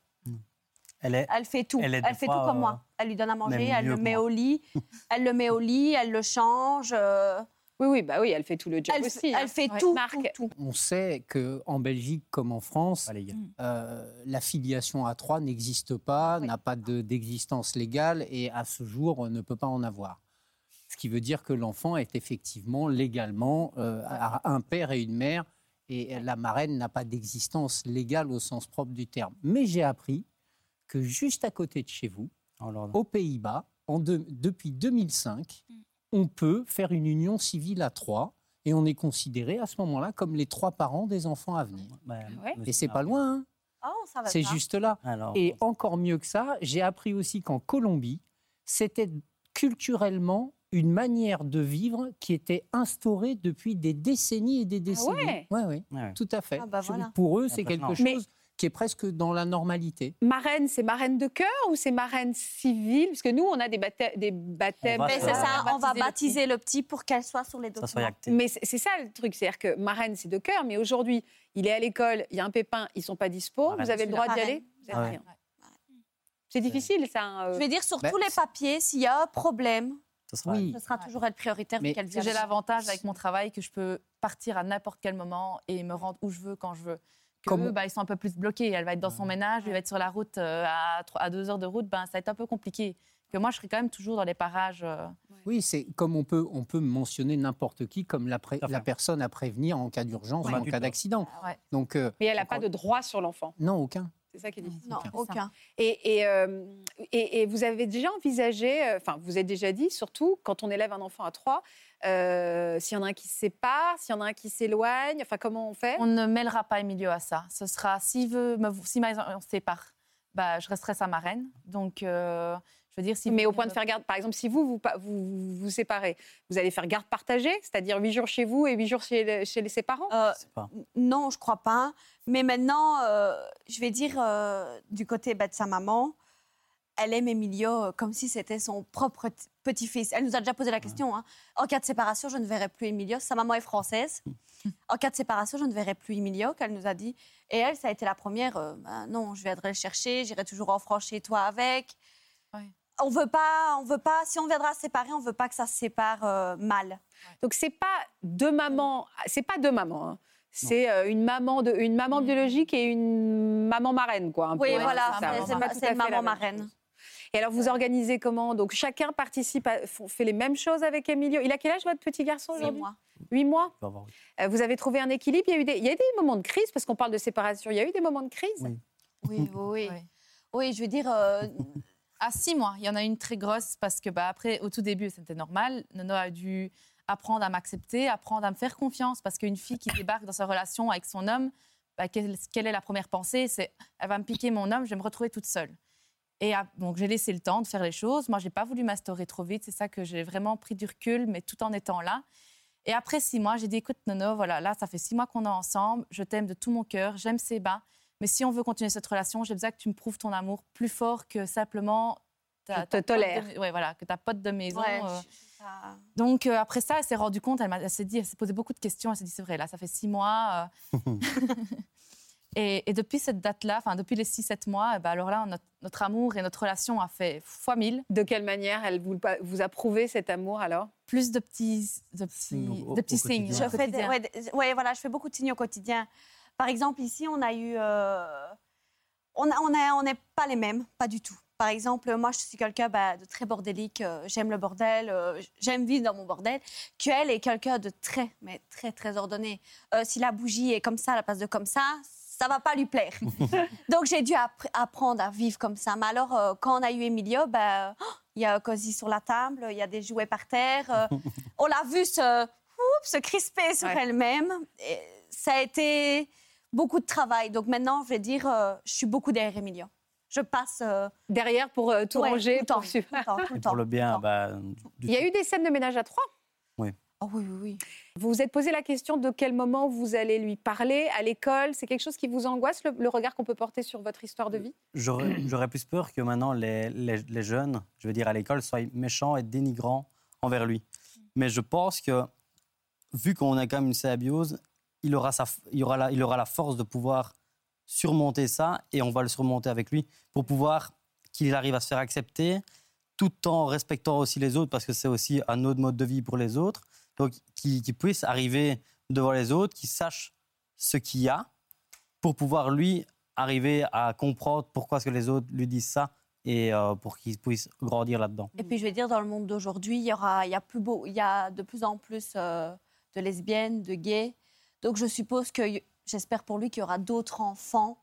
S4: Elle est.
S2: Elle fait tout.
S4: Elle
S2: Elle, fait
S4: fois,
S2: tout comme
S4: euh,
S2: moi. Elle lui donne à manger, elle le
S4: que
S2: met
S4: moi.
S2: au lit. elle le met au lit, elle le change. euh,
S1: Oui, oui, bah oui, elle fait tout le job
S2: elle,
S1: aussi.
S2: elle
S1: hein.
S2: fait
S1: Ouais.
S2: tout,
S1: Marc,
S2: tout, tout.
S11: On sait qu'en Belgique comme en France,
S4: légal.
S11: euh, la filiation à trois n'existe pas,
S2: Oui.
S11: n'a pas de- d'existence légale et à ce jour on ne peut pas en avoir. Ce qui veut dire que l'enfant est effectivement légalement euh, à un père et une mère et la marraine n'a pas d'existence légale au sens propre du terme. Mais j'ai appris que juste à côté de chez vous,
S4: Oh,
S11: aux Pays-Bas, depuis 2005, on peut faire une union civile à trois. Et on est considéré à ce moment-là comme les trois parents des enfants à venir.
S4: Bah,
S1: ouais.
S11: Et c'est pas loin, hein.
S2: Oh,
S11: c'est juste là.
S4: Alors,
S11: Et encore mieux que ça, j'ai appris aussi qu'en Colombie, c'était culturellement une manière de vivre qui était instaurée depuis des décennies et des décennies.
S1: ouais
S11: Ouais, ouais,
S4: Ouais.
S11: tout à fait.
S2: Ah bah voilà.
S11: Pour eux, c'est quelque chose qui est presque dans la normalité.
S1: Marraine, c'est marraine de cœur ou c'est marraine civile? Parce que nous, on a des, baptêmes. Des baptêmes
S4: On va
S2: Mais c'est ça, on va
S9: baptiser le
S2: petit pour qu'elle soit sur les documents.
S1: Mais c'est c'est ça le truc, c'est-à-dire que marraine, c'est de cœur, mais aujourd'hui, il est à l'école, il y a un pépin, ils sont pas dispo,
S4: Marraine,
S1: vous avez le droit d'y aller? Vous avez
S4: Ouais.
S1: rien. C'est difficile, ça. hein, euh.
S2: Je vais dire sur
S11: Ben,
S2: tous les papiers, s'il y a un problème,
S4: Ça sera
S11: Oui.
S2: ce sera toujours être prioritaire
S11: Mais
S9: j'ai l'avantage avec mon travail que je peux partir à n'importe quel moment et me rendre où je veux, quand je veux. Que
S11: Comme-
S9: eux, bah, ils sont un peu plus bloqués. Elle va être dans son ménage, il va être sur la route euh, à, deux heures de route, ben, ça va être un peu compliqué. Que moi, je serai quand même toujours dans les parages. euh,
S11: Oui, c'est comme on peut, on peut mentionner n'importe qui comme la, pré- personne à prévenir en cas d'urgence
S4: Ouais.
S11: ou en
S4: 28
S11: cas d'accident.
S9: Ouais.
S11: Donc, euh,
S1: Mais elle n'a pas de droit sur l'enfant.
S11: non, aucun.
S1: C'est ça qui est difficile.
S2: Non, aucun.
S1: Et, et, euh, et- et vous avez déjà envisagé, euh, enfin, vous avez déjà dit, surtout quand on élève un enfant à trois, euh, s'il y en a un qui se sépare, s'il y en a un qui s'éloigne, enfin, comment on fait?
S9: On ne mêlera pas Emilio à ça. Ce sera, s'il veut, si ma- on se sépare, bah, je resterai sa marraine. Donc, euh, je veux dire, si
S1: Mais
S9: vous
S1: au point de faire garde, par exemple, si vous vous, vous, vous, vous séparez, vous allez faire garde partagée, c'est-à-dire huit jours chez vous et huit jours chez, le- chez les ses parents?
S2: Euh,
S4: pas.
S2: non, je crois pas. Mais maintenant, euh, je vais dire euh, du côté bah, de sa maman, elle aime Emilio comme si c'était son propre petit-fils. Elle nous a déjà posé la question. hein. En cas de séparation, je ne verrai plus Emilio. Sa maman est française. En cas de séparation, je ne verrai plus Emilio, qu'elle nous a dit. Et elle, ça a été la première. euh, Ben non, je viendrai le chercher. J'irai toujours en France chez toi avec.
S9: Ouais.
S2: On veut pas, on veut pas. Si on viendra se séparer, on veut pas que ça se sépare euh, mal.
S1: Donc c'est pas deux mamans, c'est pas deux mamans. hein. C'est euh, une maman de, une maman biologique et une maman marraine, quoi. un
S2: Oui,
S1: peu,
S2: voilà,
S1: c'est hein. fait
S2: maman marraine.
S1: Et alors, vous organisez comment? Donc, chacun participe, à- fait les mêmes choses avec Emilio. Il a quel âge, votre petit garçon, aujourd'hui? Huit mois?
S4: Va voir.
S1: Euh, Vous avez trouvé un équilibre? Il y, a eu des, il y a eu des moments de crise, parce qu'on parle de séparation. Il y a eu des moments de crise?
S4: Oui.
S2: Oui, oui, oui. Je veux dire, euh,
S9: À six mois, il y en a une très grosse parce que bah, après, au tout début, c'était normal. Nono a dû apprendre à m'accepter, apprendre à me faire confiance parce qu'une fille qui débarque dans sa relation avec son homme, bah, quelle, est la première pensée? C'est elle va me piquer mon homme, je vais me retrouver toute seule. Et ah, donc j'ai laissé le temps de faire les choses. Moi, j'ai pas voulu m'instaurer trop vite. C'est ça que j'ai vraiment pris du recul, mais tout en étant là. Et après six mois, j'ai dit écoute, Nono, voilà, là, ça fait six mois qu'on est ensemble. Je t'aime de tout mon cœur. J'aime ses bains. Mais si on veut continuer cette relation, j'ai besoin que tu me prouves ton amour plus fort que simplement. ta-
S1: te tolère.
S9: de- ouais, voilà, que ta pote de maison.
S2: ouais,
S9: euh.
S2: je- ça-
S9: Donc euh, après ça, elle s'est rendue compte, elle, s'est dit, elle s'est posé beaucoup de questions. Elle s'est dit c'est vrai, là, ça fait six mois. euh. et, et depuis cette date-là, enfin depuis les six, sept mois, eh ben, alors là, notre, notre amour et notre relation a fait fois mille.
S1: De quelle manière elle vous, vous a prouvé cet amour, alors?
S9: Plus de petits, de petits,
S4: Signes au-
S9: de petits signes.
S2: Je fais des- ouais, voilà, je fais beaucoup de signes au quotidien. Par exemple, ici, on a eu. euh, on n'est on on pas les mêmes, pas du tout. Par exemple, moi, je suis quelqu'un bah, de très bordélique. euh, j'aime le bordel, euh, j'aime vivre dans mon bordel. Qu'elle est quelqu'un de très, mais très, très ordonné? Euh, si la bougie est comme ça la place de comme ça, ça va pas lui plaire. Donc, j'ai dû appr- apprendre à vivre comme ça. Mais alors, quand on a eu Emilio, bah, oh, il y a un cosy sur la table, il y a des jouets par terre. on l'a vu se, oups, se crisper sur
S1: Ouais.
S2: elle-même. Ça a été beaucoup de travail. Donc maintenant, je vais dire, euh, je suis beaucoup derrière Emilio. Je passe euh,
S1: Derrière pour euh, tout
S2: ouais,
S1: ranger,
S2: tout temps,
S1: pour suivre.
S2: tout le temps, tout le
S4: Et
S2: temps.
S4: pour le bien, bah,
S1: Il y a eu des scènes de ménage à trois
S2: Oh oui, oui, oui.
S1: Vous vous êtes posé la question de quel moment vous allez lui parler à l'école C'est quelque chose qui vous angoisse, le, le regard qu'on peut porter sur votre histoire de vie?
S4: J'aurais j'aurais plus peur que maintenant les, les- les jeunes, je veux dire à l'école, soient méchants et dénigrants envers lui. Mais je pense que, vu qu'on a quand même une symbiose, il aura, sa, il, aura la, il aura la force de pouvoir surmonter ça et on va le surmonter avec lui pour pouvoir qu'il arrive à se faire accepter tout en respectant aussi les autres parce que c'est aussi un autre mode de vie pour les autres. Donc, qu'il qu'il puisse arriver devant les autres, qu'il sache ce qu'il y a pour pouvoir lui arriver à comprendre pourquoi est-ce que les autres lui disent ça et euh, pour qu'il puisse grandir là-dedans.
S2: Et puis je vais dire, dans le monde d'aujourd'hui, il y il a de plus en plus euh, de lesbiennes, de gays. Donc je suppose que, j'espère pour lui qu'il y aura d'autres enfants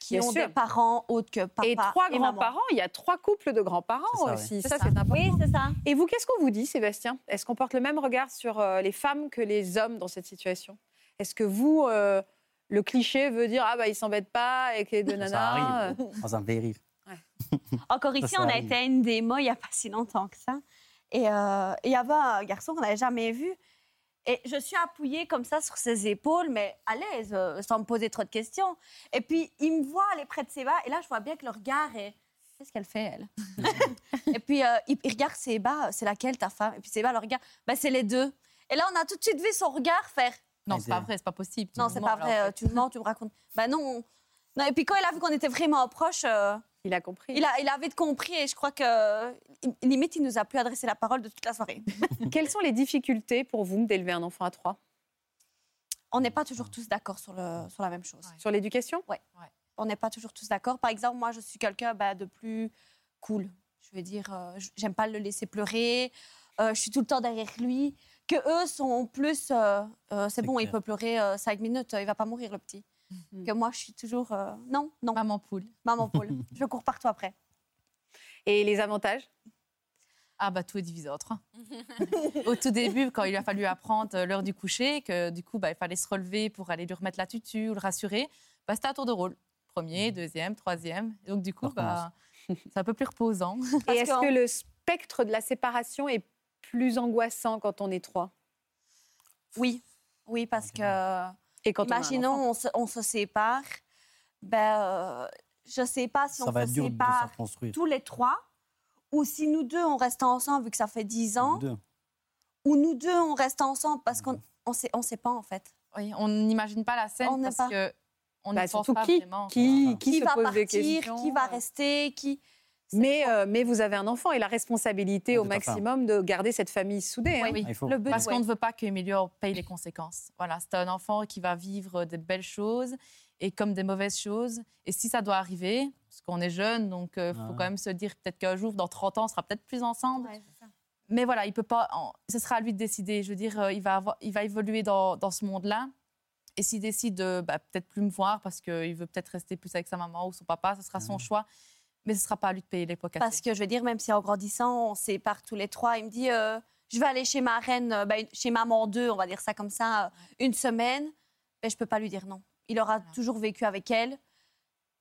S2: qui
S1: Bien
S2: ont
S1: sûr.
S2: des parents autres que papa
S1: Et trois grands-parents, il y a trois couples de grands-parents
S4: ça, oui.
S1: aussi. Ça,
S2: ça.
S1: c'est important.
S2: Oui, c'est ça.
S1: Et vous, qu'est-ce qu'on vous dit, Sébastien? Est-ce qu'on porte le même regard sur euh, les femmes que les hommes dans cette situation? Est-ce que vous, euh, le cliché veut dire ah bah ils s'embêtent pas et que de
S4: Ça
S1: nana
S4: arrive. Oh, ça me fait rire.
S2: Encore ici,
S4: ça
S2: on a
S4: arrive.
S2: été à une démo il n'y a pas si longtemps que ça. Et euh, il y avait un garçon qu'on n'avait jamais vu. Et je suis appuyée comme ça sur ses épaules, mais à l'aise, euh, sans me poser trop de questions. Et puis, il me voit aller près de Séba, et là, je vois bien que le regard est... Qu'est-ce qu'elle fait, elle? Et puis, euh, il, il regarde Séba, c'est laquelle ta femme? Et puis Séba le regarde, bah, c'est les deux. Et là, on a tout de suite vu son regard faire...
S9: Non, c'est pas vrai, c'est pas possible. Tu
S2: Non, c'est pas
S9: en
S2: vrai,
S9: fait.
S2: euh, tu me mens, tu me racontes. Bah non. non. Et puis quand il a vu qu'on était vraiment proches, euh,
S1: Il a compris.
S2: il, a, il a vite compris et je crois que limite, il nous a plus adressé la parole de toute la soirée.
S1: Quelles sont les difficultés pour vous d'élever un enfant à trois?
S2: On n'est pas toujours tous d'accord sur, le, sur la même chose.
S1: Sur l'éducation?
S2: Ouais. On n'est pas toujours tous d'accord. Par exemple, moi, je suis quelqu'un bah, de plus cool. Je veux dire, euh, j'aime pas le laisser pleurer. euh, je suis tout le temps derrière lui. Que eux sont plus. euh, euh, c'est bon, il peut pleurer euh, cinq minutes, euh, il va pas mourir le petit. Que moi, je suis toujours. euh, non, non.
S9: Maman poule.
S2: Maman poule. je cours partout après.
S1: Et les avantages?
S9: Ah bah tout est divisé en trois. Au tout début, quand il a fallu apprendre euh, l'heure du coucher, que du coup bah, il fallait se relever pour aller lui remettre la tutu ou le rassurer, bah, c'était à tour de rôle. Premier, deuxième, troisième. Et donc du coup, bah, c'est un peu plus reposant.
S1: Et est-ce que le spectre de la séparation est plus angoissant quand on est trois?
S2: Oui, oui, parce que.
S1: Et quand on a un
S2: imaginons, on, se, on se sépare. Ben, euh, je sais pas si
S4: Ça
S2: on
S4: va
S2: se
S4: être dur de se
S2: sépare tous les trois, ou si nous deux on reste ensemble vu que ça fait dix ans,
S4: Deux.
S2: ou nous deux on reste ensemble parce qu'on on sait, on sait pas en fait.
S9: Oui, on n'imagine pas la scène
S2: On
S9: parce
S2: pas.
S9: que on
S1: Bah,
S9: pense
S1: surtout
S9: pas
S1: qui
S9: vraiment.
S1: Qui, qui,
S2: Qui
S1: se
S2: va
S1: pose des
S2: partir,
S1: questions
S2: qui va rester, qui.
S1: Mais, euh, mais vous avez un enfant et la responsabilité
S9: Ah,
S1: au maximum de garder cette famille soudée. hein.
S9: Oui,
S1: Le but,
S9: parce
S1: ouais.
S9: qu'on ne veut pas qu'Emilio paye les conséquences. Voilà, c'est un enfant qui va vivre des belles choses et comme des mauvaises choses. Et si ça doit arriver, parce qu'on est jeune, donc il faut
S1: Ah.
S9: quand même se dire peut-être qu'un jour, dans 30 ans, on sera peut-être plus ensemble. Mais voilà, il peut pas. en- Ce sera à lui de décider. Je veux dire, euh, il va, avoir- il va évoluer dans, dans ce monde-là. Et s'il décide de bah, peut-être plus me voir parce qu'il veut peut-être rester plus avec sa maman ou son papa, ce sera son choix. Mais ce sera pas à lui de payer les pots cassés.
S2: Parce que je veux dire, même si en grandissant, on sépare tous les trois, il me dit euh, Je vais aller chez ma reine, euh, ben, chez maman 2, on va dire ça comme ça, euh, une semaine. Ben, je peux pas lui dire non. Il aura toujours vécu avec elle,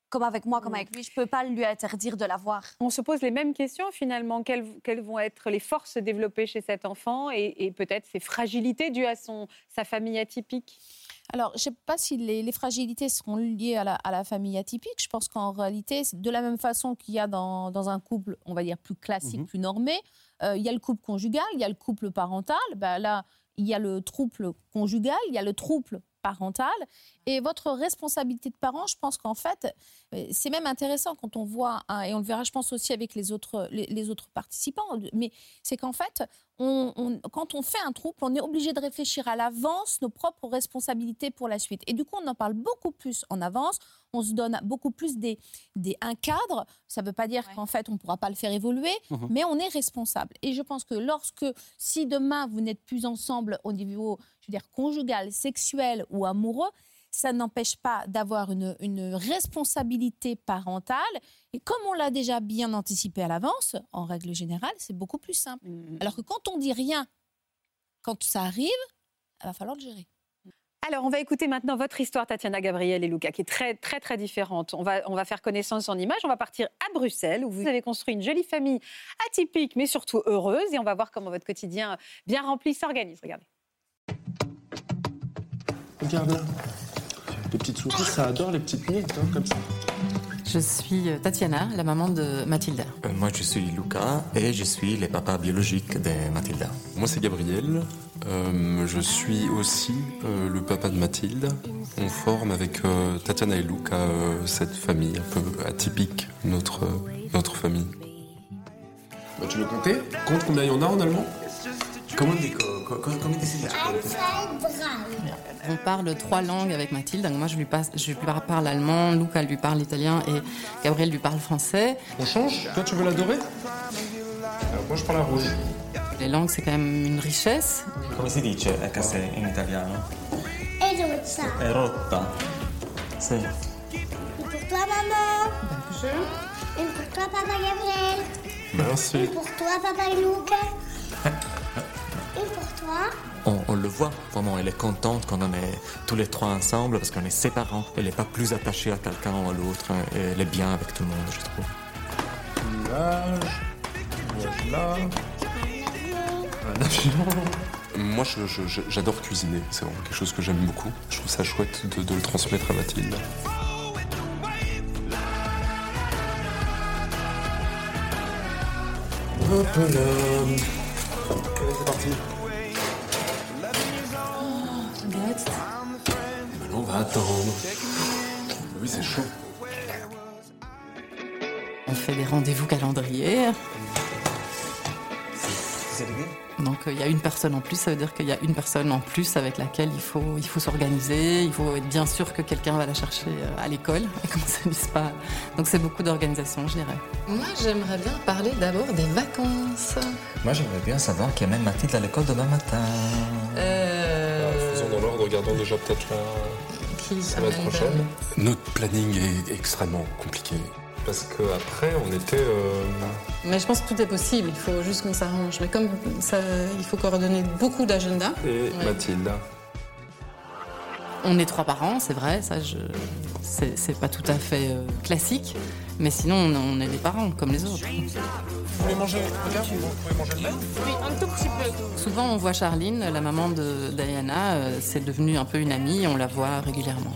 S2: comme avec moi, comme avec lui. Je peux pas lui interdire de la voir.
S1: On se pose les mêmes questions finalement. Quelles, quelles vont être les forces développées chez cet enfant et, et peut-être ses fragilités dues à son, sa famille atypique?
S10: Alors, je ne sais pas si les, les fragilités seront liées à la, à la famille atypique. Je pense qu'en réalité, de la même façon qu'il y a dans, dans un couple, on va dire, plus classique,
S12: Mhm.
S10: plus normé, euh, il y a le couple conjugal, il y a le couple parental. Ben là, il y a le trouble conjugal, il y a le trouble parental. Et votre responsabilité de parent, je pense qu'en fait, euh, c'est même intéressant quand on voit, hein, et on le verra, je pense aussi avec les autres, les, les autres participants, mais c'est qu'en fait, on- on- quand on fait un trouble, on est obligé de réfléchir à l'avance nos propres responsabilités pour la suite. Et du coup, on en parle beaucoup plus en avance, on se donne beaucoup plus des, des, un cadre. Ça ne veut pas dire qu'en fait, on ne pourra pas le faire évoluer,
S12: Mhm.
S10: mais on est responsable. Et je pense que lorsque, si demain, vous n'êtes plus ensemble au niveau, je veux dire, conjugal, sexuel ou amoureux, ça n'empêche pas d'avoir une, une responsabilité parentale. Et comme on l'a déjà bien anticipé à l'avance, en règle générale, c'est beaucoup plus simple. Alors que quand on dit rien, quand ça arrive, il va falloir le gérer.
S1: Alors, on va écouter maintenant votre histoire, Tatiana, Gabriel et Luca, qui est très, très, très différente. On va, on va faire connaissance en images. On va partir à Bruxelles, où vous avez construit une jolie famille atypique, mais surtout heureuse. Et on va voir comment votre quotidien bien rempli s'organise. Regardez.
S13: Regarde là. Les petites souris, ça adore les petites miettes, hein, comme ça.
S14: Je suis euh, Tatiana, la maman de Mathilda.
S6: Euh, moi, je suis Luca et je suis le papa biologique de Mathilda.
S5: Moi, c'est Gabriel. Euh, je suis aussi euh, le papa de Mathilde. On forme avec euh, Tatiana et Luca euh, cette famille un peu atypique, notre, euh, notre famille.
S13: Bah, tu veux compter? Compte combien il y en a en allemand?
S14: On parle trois langues avec Mathilde. Donc moi, je lui, passe, je lui parle allemand, Luca lui parle italien et Gabriel lui parle français.
S13: On change? Toi, tu veux l'adorer? Alors, moi, je prends la rouge.
S14: Les langues, c'est quand même une richesse.
S6: Come si dice a casa in italiano?
S12: Et rossa.
S6: È rotta.
S12: Pour toi, maman. Une pour toi, papa Gabriel.
S5: Merci.
S12: Une pour toi, papa Luca. Toi.
S6: On, on le voit, vraiment, elle est contente quand on est tous les trois ensemble parce qu'on est ses parents. Elle n'est pas plus attachée à quelqu'un ou à l'autre. hein, Elle est bien avec tout le monde, je trouve.
S13: Nuage. Nuage là.
S5: Moi, j'adore cuisiner. C'est vraiment quelque chose que j'aime beaucoup. Je trouve ça chouette de, de le transmettre à Mathilde. Hop là. Allez, c'est parti. Attendre. Oui, c'est chaud.
S14: On fait des rendez-vous calendrier. Donc euh, il y a une personne en plus, ça veut dire qu'il y a une personne en plus avec laquelle il faut, il faut s'organiser, il faut être bien sûr que quelqu'un va la chercher euh, à l'école et qu'on ne s'amuse pas. Donc c'est beaucoup d'organisation, je dirais. Moi j'aimerais bien parler d'abord des vacances.
S6: Moi, j'aimerais bien savoir qu'il y a même Mathilde à l'école demain matin.
S14: Euh,
S5: Faisons dans l'ordre, regardons déjà peut-être la
S14: Qui
S5: semaine
S14: amène-
S5: prochaine. Notre planning est extrêmement compliqué. Parce qu'après, on était. euh,
S14: Mais je pense que tout est possible, il faut juste qu'on s'arrange. Mais comme ça, il faut coordonner beaucoup d'agendas.
S5: Et
S14: Ouais.
S5: Mathilde.
S14: On est trois parents, c'est vrai, ça je... c'est c'est pas tout à fait euh, classique, mais sinon on, on est des parents comme les autres.
S13: Vous voulez manger Regarde, vous pouvez manger le lait
S15: Oui, un tout petit peu.
S14: Souvent on voit Charline, la maman de Diana, euh, c'est devenu un peu une amie, on la voit régulièrement.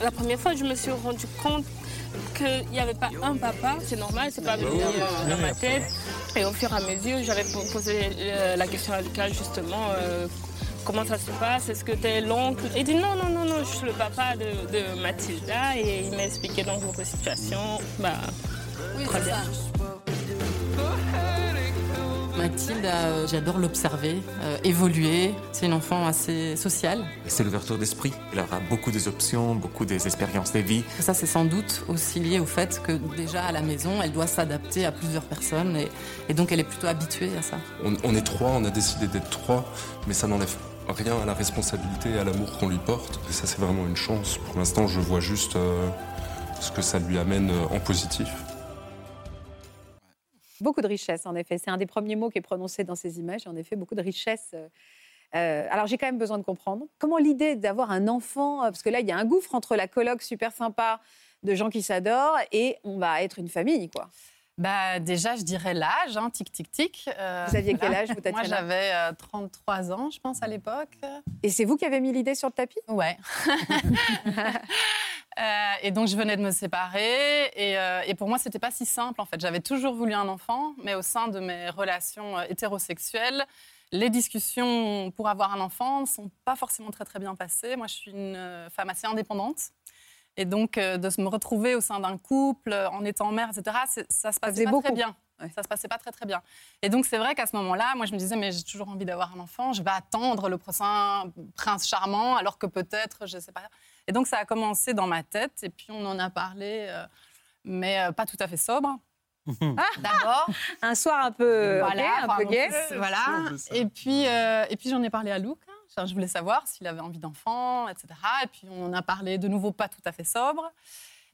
S15: La première fois, je me suis rendu compte qu'il n'y avait pas un papa, c'est normal, c'est pas venu euh, dans ma tête. Et au fur et à mesure, j'avais posé euh, la question à Lucas justement. euh, Comment ça se passe? Est-ce que tu es l'oncle? Il dit non, non, non, non, je suis le papa de, de Mathilda et il m'a expliqué donc votre situation. Bah, très bien.
S14: Mathilde, euh, j'adore l'observer, euh, évoluer, c'est une enfant assez sociale.
S6: C'est l'ouverture d'esprit. Elle aura beaucoup des options, beaucoup des expériences de vie.
S14: Ça, c'est sans doute aussi lié au fait que déjà à la maison, elle doit s'adapter à plusieurs personnes et, et donc elle est plutôt habituée à ça.
S5: On, on est trois, on a décidé d'être trois, mais ça n'enlève rien à la responsabilité et à l'amour qu'on lui porte. Et ça, c'est vraiment une chance. Pour l'instant, je vois juste euh, ce que ça lui amène euh, en positif.
S1: Beaucoup de richesse, en effet. C'est un des premiers mots qui est prononcé dans ces images. En effet, beaucoup de richesse. Euh, alors, j'ai quand même besoin de comprendre comment l'idée d'avoir un enfant, parce que là, il y a un gouffre entre la colloque super sympa de gens qui s'adorent et on va être une famille, quoi.
S3: Bah, déjà, je dirais l'âge, hein, tic, tic, tic. Euh,
S1: Vous aviez quel âge, vous,
S3: Moi, j'avais euh, 33 ans, je pense, à l'époque.
S1: Et c'est vous qui avez mis l'idée sur le tapis?
S3: Ouais. Euh, et donc, je venais de me séparer. Et, euh, et pour moi, c'était pas si simple, en fait. J'avais toujours voulu un enfant, mais au sein de mes relations hétérosexuelles, les discussions pour avoir un enfant ne sont pas forcément très, très bien passées. Moi, je suis une femme assez indépendante. Et donc, euh, de se me retrouver au sein d'un couple, euh, en étant mère, etc., ça se passait pas
S1: beaucoup.
S3: très bien. Ça se passait pas très très bien. Et donc c'est vrai qu'à ce moment-là, moi je me disais mais j'ai toujours envie d'avoir un enfant, je vais attendre le prochain prince charmant alors que peut-être je sais pas. Et donc ça a commencé dans ma tête et puis on en a parlé, euh, mais euh, pas tout à fait sobre. D'abord.
S1: Un soir un peu,
S3: Voilà,
S1: ok, un peu
S3: c'est- Voilà. Et puis, euh, et puis j'en ai parlé à Luc. Je voulais savoir s'il avait envie d'enfant, etc. Et puis on en a parlé de nouveau pas tout à fait sobre.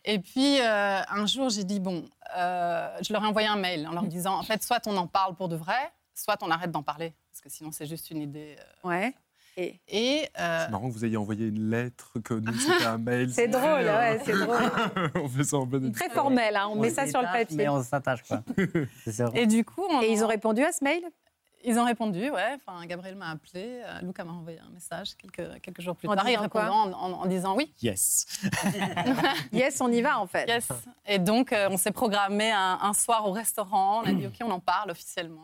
S3: Et puis euh, un jour, j'ai dit bon, euh, je leur ai envoyé un mail en leur disant en fait, soit on en parle pour de vrai, soit on arrête d'en parler parce que sinon c'est juste une idée. euh.
S1: Ouais. Et,
S3: et euh,
S13: C'est marrant que vous ayez envoyé une lettre, que nous, c'était un mail.
S1: C'est drôle, ouais, c'est drôle.
S13: on fait ça en bonne
S1: Très formel, hein, on, met ça sur le papier.
S4: Mais on s'attache pas.
S3: Et du coup, on
S1: Et ils ont répondu à ce mail?
S3: Ils ont répondu, ouais. Enfin, Gabriel m'a appelé, euh, Luca m'a envoyé un message quelques, quelques jours plus
S1: En
S3: tard. Il répondant en, en- en disant oui.
S4: Yes.
S1: yes, on y va en fait.
S3: Yes. Et donc, euh, on s'est programmé un, un soir au restaurant. On a dit, OK, on en parle officiellement.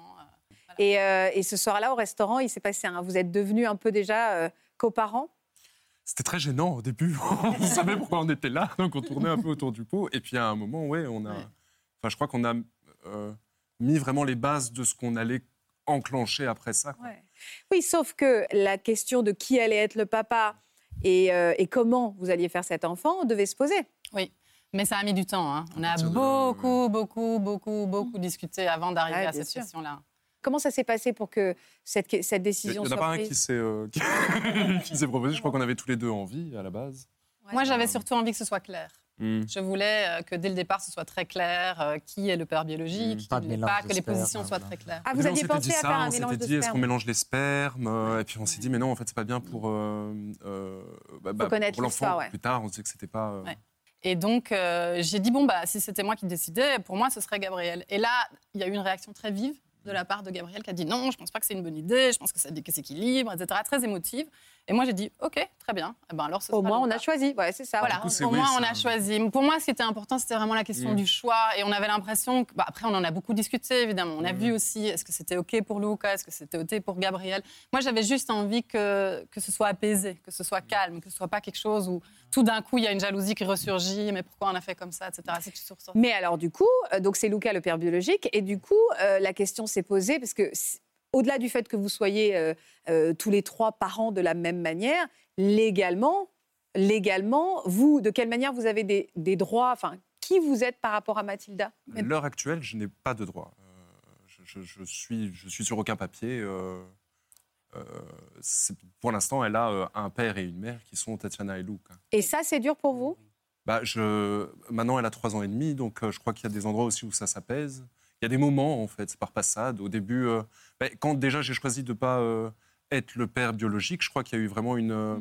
S1: Et, euh, et ce soir-là, au restaurant, il s'est passé un... Vous êtes devenus un peu déjà euh, coparents?
S13: C'était très gênant au début. on savait pourquoi on était là, donc on tournait un peu autour du pot. Et puis à un moment, ouais, on a. Enfin, je crois qu'on a euh, mis vraiment les bases de ce qu'on allait enclencher après ça. quoi.
S1: Ouais. Oui, sauf que la question de qui allait être le papa et, euh, et comment vous alliez faire cet enfant devait se poser.
S3: Oui. Mais ça a mis du temps. hein. On a beaucoup, beaucoup, beaucoup, beaucoup discuté avant d'arriver
S1: Ouais,
S3: à cette question-là.
S1: Comment ça s'est passé pour que cette, cette
S13: Il
S1: décision
S13: n'y en a
S1: soit
S13: pas un
S1: prise
S13: qui s'est euh, qui- qui s'est proposé. Je crois qu'on avait tous les deux envie à la base.
S3: Moi, j'avais surtout envie que ce soit clair.
S13: Hmm.
S3: Je voulais euh, que dès le départ, ce soit très clair euh, qui est le père biologique, qui
S4: Pas de
S3: ne l'est
S4: mélange
S3: pas, que les positions soient
S4: voilà.
S3: très claires.
S1: Ah, vous aviez pensé
S13: dit
S1: à
S13: ça,
S1: faire un
S13: on
S1: mélange de
S13: dit est-ce qu'on mélange les spermes euh, Et puis on s'est dit mais non, en fait c'est pas bien pour, euh, euh, bah, bah, pour l'enfant.
S1: ouais.
S13: Plus tard, on disait que c'était pas. euh,
S3: Ouais. Et donc, euh, j'ai dit, bon, bah, si c'était moi qui décidais, pour moi, ce serait Gabriel. Et là, il y a eu une réaction très vive. De la part de Gabriel qui a dit non, je pense pas que c'est une bonne idée, je pense que ça déséquilibre, etc. Très émotive. Et moi, j'ai dit ok, très bien. Eh ben alors, ce
S1: Au moins, on a choisi. Ouais, c'est ça.
S3: Voilà,
S13: coup,
S3: au
S13: oui,
S3: moins on a choisi. Pour moi, ce qui était important, c'était vraiment la question
S13: Mm.
S3: du choix. Et on avait l'impression, que, bah, après on en a beaucoup discuté évidemment. On a
S13: Mm.
S3: vu aussi, est-ce que c'était OK pour Luca, est-ce que c'était OK pour Gabriel. Moi, j'avais juste envie que, que ce soit apaisé, que ce soit calme, que ce soit pas quelque chose où tout d'un coup il y a une jalousie qui ressurgit, mais pourquoi on a fait comme ça, etc. C'est que tu ressors.
S1: Mais alors, du coup, euh, donc c'est Luca le père biologique, et du coup, euh, la question s'est posée, parce que au-delà du fait que vous soyez euh, euh, tous les trois parents de la même manière, légalement, légalement, vous, de quelle manière vous avez des, des droits, enfin, qui vous êtes par rapport à Mathilda?
S13: À l'heure actuelle, je n'ai pas de droit. Euh, je, je- je suis, je suis sur aucun papier. pour l'instant, elle a un père et une mère qui sont Tatiana et Luca.
S1: Et ça, c'est dur pour vous?
S13: Bah, je... Maintenant, elle a trois ans et demi, donc je crois qu'il y a des endroits aussi où ça s'apaise. Il y a des moments, en fait, c'est par passade. Au début, euh, bah, quand déjà j'ai choisi de ne pas euh, être le père biologique, je crois qu'il y a eu vraiment une. euh,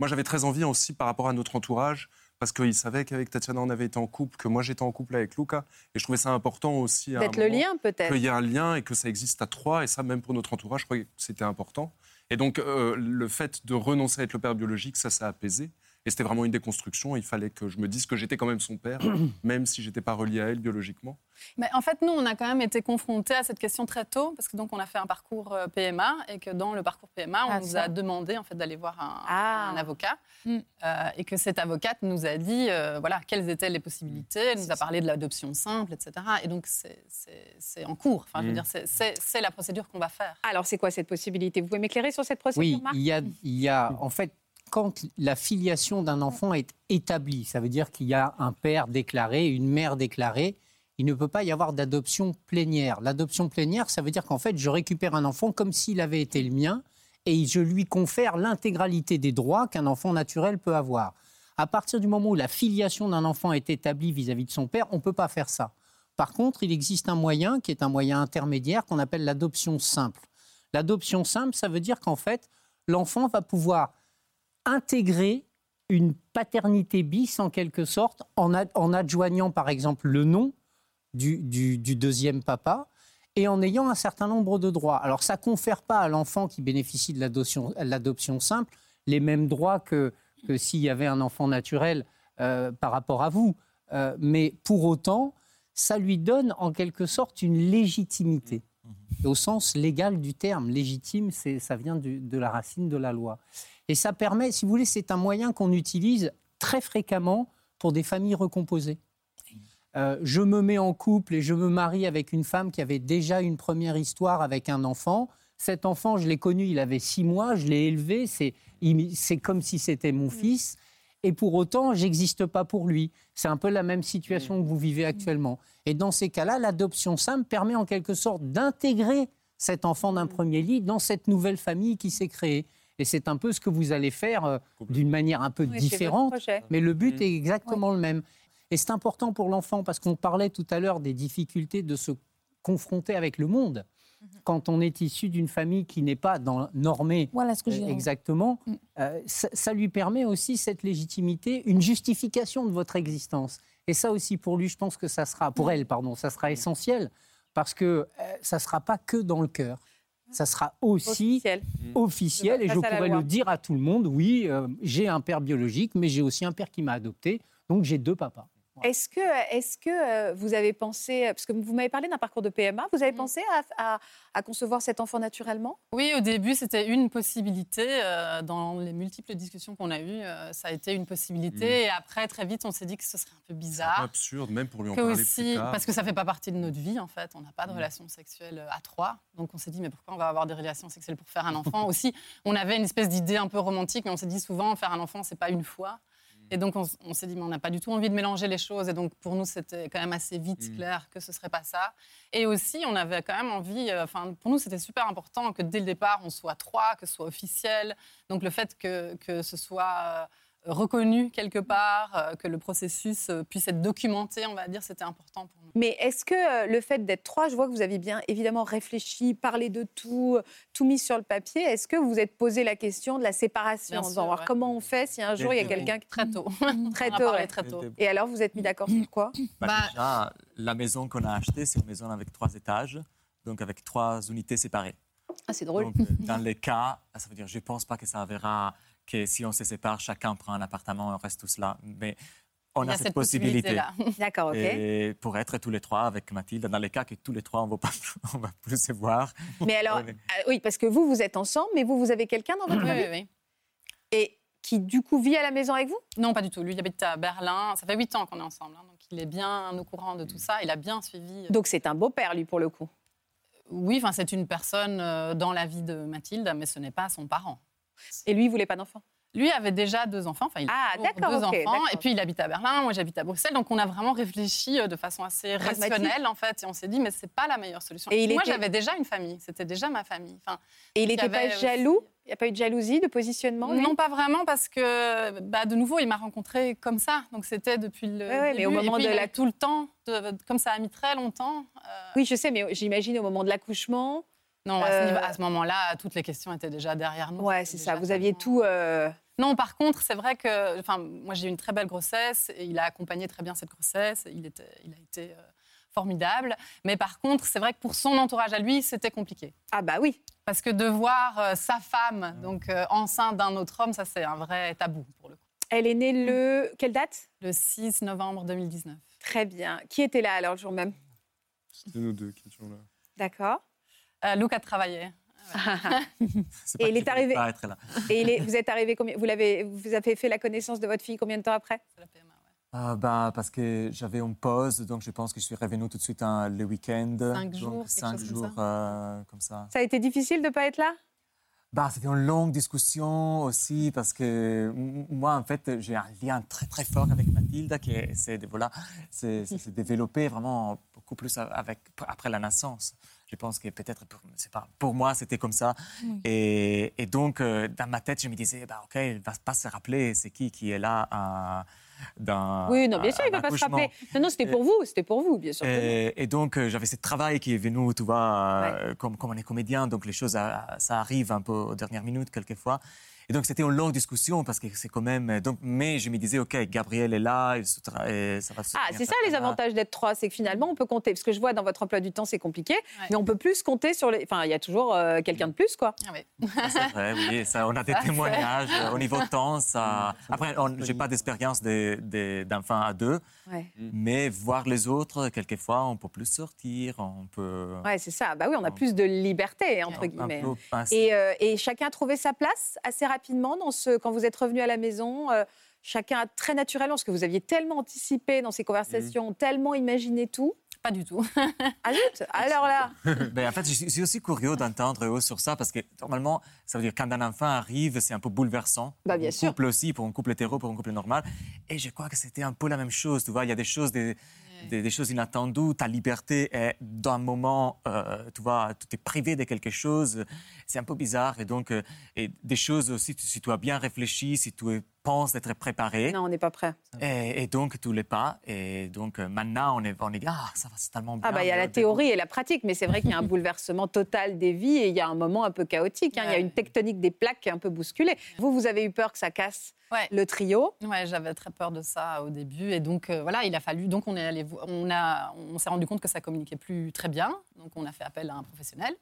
S13: Moi, j'avais très envie aussi par rapport à notre entourage, parce qu'ils savaient qu'avec Tatiana, on avait été en couple, que moi, j'étais en couple avec Luca. Et je trouvais ça important aussi.
S1: D'être le
S13: moment,
S1: lien, peut-être.
S13: Qu'il y a un lien et que ça existe à trois, et ça, même pour notre entourage, je crois que c'était important. Et donc, le fait de renoncer à être le père biologique, ça, ça a apaisé. Et c'était vraiment une déconstruction. Il fallait que je me dise que j'étais quand même son père, même si j'étais pas relié à elle biologiquement.
S3: Mais en fait, nous, on a quand même été confrontés à cette question très tôt, parce que donc on a fait un parcours euh, PMA et que dans le parcours PMA, on
S10: Ah,
S3: nous
S10: ça.
S3: a demandé en fait d'aller voir un,
S1: Ah.
S3: un avocat
S10: Mm.
S3: euh, et que cette avocate nous a dit euh, voilà quelles étaient les possibilités. Elle nous a parlé de l'adoption simple, etc. Et donc c'est- en cours. Enfin, je veux
S11: Mm.
S3: dire, c'est- la procédure qu'on va faire.
S1: Alors, c'est quoi cette possibilité? Vous pouvez m'éclairer sur cette procédure,
S11: Oui,
S1: Marc?
S11: il y a, il y a en fait, quand la filiation d'un enfant est établie, ça veut dire qu'il y a un père déclaré, une mère déclarée, il ne peut pas y avoir d'adoption plénière. L'adoption plénière, ça veut dire qu'en fait, je récupère un enfant comme s'il avait été le mien et je lui confère l'intégralité des droits qu'un enfant naturel peut avoir. À partir du moment où la filiation d'un enfant est établie vis-à-vis de son père, on ne peut pas faire ça. Par contre, il existe un moyen qui est un moyen intermédiaire qu'on appelle l'adoption simple. L'adoption simple, ça veut dire qu'en fait, l'enfant va pouvoir intégrer une paternité bis en quelque sorte en, ad- en adjoignant par exemple le nom du, du- du deuxième papa et en ayant un certain nombre de droits. Alors ça ne confère pas à l'enfant qui bénéficie de l'adoption l'adoption simple les mêmes droits que, que s'il y avait un enfant naturel euh, par rapport à vous. Euh, mais pour autant, ça lui donne en quelque sorte une légitimité au sens légal du terme. Légitime, c'est, ça vient du- de la racine de la loi. Et ça permet, si vous voulez, c'est un moyen qu'on utilise très fréquemment pour des familles recomposées. Euh, je me mets en couple et je me marie avec une femme qui avait déjà une première histoire avec un enfant. Cet enfant, je l'ai connu, il avait six mois, je l'ai élevé, c'est, comme si c'était mon fils. Et pour autant, j'existe pas pour lui. C'est un peu la même situation que vous vivez actuellement. Et dans ces cas-là, l'adoption simple permet en quelque sorte d'intégrer cet enfant d'un premier lit dans cette nouvelle famille qui s'est créée. Et c'est un peu ce que vous allez faire euh, d'une manière un peu
S1: Oui,
S11: différente, mais le but est exactement le même. Et c'est important pour l'enfant parce qu'on parlait tout à l'heure des difficultés de se confronter avec le monde. Quand on est issu d'une famille qui n'est pas dans, normée
S10: Voilà ce que j'ai
S11: euh, exactement, euh, ça, ça lui permet aussi cette légitimité, une justification de votre existence. Et ça aussi pour lui, je pense que ça sera, pour elle, pardon, ça sera essentiel parce que euh, ça ne sera pas que dans le cœur. Ça sera aussi
S1: Officiel.
S11: officiel, et je
S1: loi.
S11: le dire à tout le monde, oui, euh, j'ai un père biologique, mais j'ai aussi un père qui m'a adopté, donc j'ai deux papas.
S1: Est-ce que, est que euh, vous avez pensé, parce que vous m'avez parlé d'un parcours de PMA, vous avez pensé à, à- à concevoir cet enfant naturellement?
S3: Oui, au début, c'était une possibilité. euh, dans les multiples discussions qu'on a eues, euh, ça a été une possibilité.
S13: Mm.
S3: Et après, très vite, on s'est dit que ce serait un peu
S13: C'est un peu
S3: bizarre.
S13: absurde, même pour lui en
S3: que
S13: parler
S3: aussi,
S13: plus tard.
S3: parce que ça fait pas partie de notre vie en fait. On n'a pas de
S13: Mm.
S3: relation sexuelle à trois, donc on s'est dit mais pourquoi on va avoir des relations sexuelles pour faire un enfant? Aussi, on avait une espèce d'idée un peu romantique, mais on s'est dit souvent faire un enfant c'est pas une fois. Et donc on, s'est dit mais on n'a pas du tout envie de mélanger les choses. Et donc pour nous c'était quand même assez vite
S13: Mm.
S3: clair que ce serait pas ça. Et aussi on avait quand même envie, euh, enfin pour nous c'était super important que dès le départ on soit trois, que ce soit officiel. Donc le fait que, que ce soit euh, reconnu quelque part, euh, que le processus euh, puisse être documenté, on va dire, c'était important pour nous.
S1: Mais est-ce que euh, le fait d'être trois, je vois que vous avez bien évidemment réfléchi, parlé de tout, tout mis sur le papier. Est-ce que vous vous êtes posé la question de la séparation
S3: Bien
S1: en disant
S3: ouais.
S1: comment on fait si un jour il y a quelqu'un qui
S3: Très tôt.
S1: très tôt, ouais.
S3: très tôt.
S1: Et alors vous êtes mis d'accord sur quoi?
S6: Bah,
S3: Bah-
S6: déjà, la maison qu'on a achetée, c'est une maison avec trois étages. donc avec trois unités séparées.
S1: Ah, c'est drôle.
S6: Donc, dans les cas, ça veut dire, je pense pas que ça verra que si on se sépare, chacun prend un appartement on reste tous là. Mais on a,
S1: a
S6: cette,
S1: cette
S6: possibilité.
S1: possibilité-là. D'accord, ok.
S6: Et pour être tous les trois avec Mathilde, dans les cas que tous les trois, on ne va, pas, on va plus se voir.
S1: Mais alors, euh, oui, parce que vous, vous êtes ensemble, mais vous, vous avez quelqu'un dans votre
S3: Oui,
S1: famille
S3: oui, oui.
S1: Et qui, du coup, vit à la maison avec vous?
S3: Non, pas du tout. Lui, il habite à Berlin. Ça fait huit ans qu'on est ensemble. hein, donc, il est bien au courant de tout ça. Il a bien suivi. euh,
S1: Donc, c'est un beau-père, lui, pour le coup.
S3: Oui, enfin, c'est une personne euh, dans la vie de Mathilde, mais ce n'est pas son parent.
S1: Et lui, il voulait pas d'enfants
S3: Lui avait déjà deux enfants. Enfin, il a
S1: Ah, d'accord,
S3: deux enfants. Et puis, il habite à Berlin. Moi, j'habite à Bruxelles. Donc, on a vraiment réfléchi euh, de façon assez rationnelle, en fait. Et on s'est dit, mais c'est pas la meilleure solution.
S1: Et il
S3: Moi,
S1: était-
S3: j'avais déjà une famille. C'était déjà ma famille. Enfin,
S1: Et il n'était pas
S3: aussi-
S1: jaloux? Il n'y a pas eu de jalousie, de positionnement
S3: Non, pas vraiment, parce que bah, de nouveau, il m'a rencontré comme ça. Donc c'était depuis le.
S1: Ouais, mais au moment
S3: puis,
S1: de
S3: a
S1: la-
S3: tout le temps, de- comme ça a mis très longtemps. euh,
S1: Oui, je sais, mais j'imagine au moment de l'accouchement.
S3: Non, à ce,
S1: Euh,
S3: ce moment-là, toutes les questions étaient déjà derrière nous.
S1: Ouais, c'est ça. Vous aviez tout. euh,
S3: Non, par contre, c'est vrai que, enfin, moi j'ai eu une très belle grossesse et il a accompagné très bien cette grossesse. Il était, il a été euh, formidable. Mais par contre, c'est vrai que pour son entourage à lui, c'était compliqué.
S1: Ah bah oui.
S3: Parce que de voir euh, sa femme donc euh, enceinte d'un autre homme, ça c'est un vrai tabou pour le coup.
S1: Elle est née le. Quelle date?
S3: Le 6 novembre 2019.
S1: Très bien. Qui était là alors le jour même?
S13: C'était nous deux qui étions là.
S1: D'accord.
S3: Euh, Luc a travaillé.
S6: C'est
S1: Et il est arrivé.
S6: là.
S1: Et il est- vous êtes arrivé combien Vous l'avez, vous avez fait la connaissance de votre fille combien de temps après?
S6: Euh, bah, parce que j'avais une pause, donc je pense que je suis revenu tout de suite hein, le week-end.
S1: Cinq
S6: donc,
S1: jours, quelque
S6: cinq
S1: chose comme
S6: jours euh, comme ça.
S1: Ça a été difficile de ne pas être là?
S6: Bah, c'était une longue discussion aussi parce que moi, en fait, j'ai un lien très très fort avec Mathilde qui est- s'est voilà, développé vraiment beaucoup plus avec, après la naissance. Je pense que peut-être, pour, c'est pas, pour moi, c'était comme ça.
S16: Oui.
S6: Et, et donc, euh, dans ma tête, je me disais, bah, OK, il ne va pas se rappeler c'est qui qui est là euh, dans
S1: Oui, non, bien sûr, il ne va pas se rappeler. Non, non, c'était pour vous, c'était pour vous, bien sûr.
S6: Et, et donc, euh, j'avais ce travail qui est venu, tu vois, comme, comme on est comédien, donc les choses, ça arrive un peu aux dernières minutes, quelquefois. Et donc, c'était une longue discussion parce que c'est quand même. euh, Donc, mais je me disais, OK, Gabriel est là, il se tra- et ça va se
S1: Ah, c'est ça les avantages d'être trois, c'est que finalement on peut compter. Parce que je vois dans votre emploi du temps c'est compliqué, mais on peut plus compter sur les. Enfin, il y a toujours euh, quelqu'un de plus, quoi.
S3: Ah
S6: C'est vrai, oui, ça, on a des témoignages euh, au niveau temps. Ça... Après, je n'ai pas d'expérience de- de- d'enfants à deux,
S1: Ouais.
S6: mais voir les autres, quelquefois, on peut plus sortir, on peut.
S1: Ouais, c'est ça. Bah oui, on a plus de liberté entre guillemets.
S6: peu.
S1: Et, euh, et chacun a trouvé sa place assez rapidement dans ce quand vous êtes revenu à la maison. euh, chacun a très naturellement, parce que vous aviez tellement anticipé dans ces conversations, tellement imaginé tout.
S3: Pas du tout.
S1: ah zut Alors là.
S6: Ben, en fait, je suis aussi curieux d'entendre eux sur ça parce que normalement, ça veut dire quand un enfant arrive, c'est un peu bouleversant.
S1: Bah,
S6: pour
S1: bien
S6: un
S1: sûr.
S6: couple aussi, pour un couple hétéro, pour un couple normal. Et je crois que c'était un peu la même chose. Tu vois, il y a des choses, des, des, choses inattendues. Ta liberté est d'un moment, euh, tu vois, tu es privé de quelque chose. C'est un peu bizarre. Et donc, euh, et des choses aussi, si tu as bien réfléchi, si tu es- d'être préparé.
S1: Non, on n'est pas prêt.
S6: Et, et donc, tu l'es pas. Et donc, euh, maintenant, on est, on est ah, ça va, c'est tellement bien.
S1: Ah bah il y a la théorie et la pratique, mais c'est vrai qu'il y a un bouleversement total des vies et il y a un moment un peu chaotique. hein. Il y a une tectonique des plaques qui est un peu bousculée. Vous, vous avez eu peur que ça casse le trio?
S3: Ouais, j'avais très peur de ça au début et donc euh, voilà, il a fallu donc on est allé on a on s'est rendu compte que ça communiquait plus très bien, donc on a fait appel à un professionnel.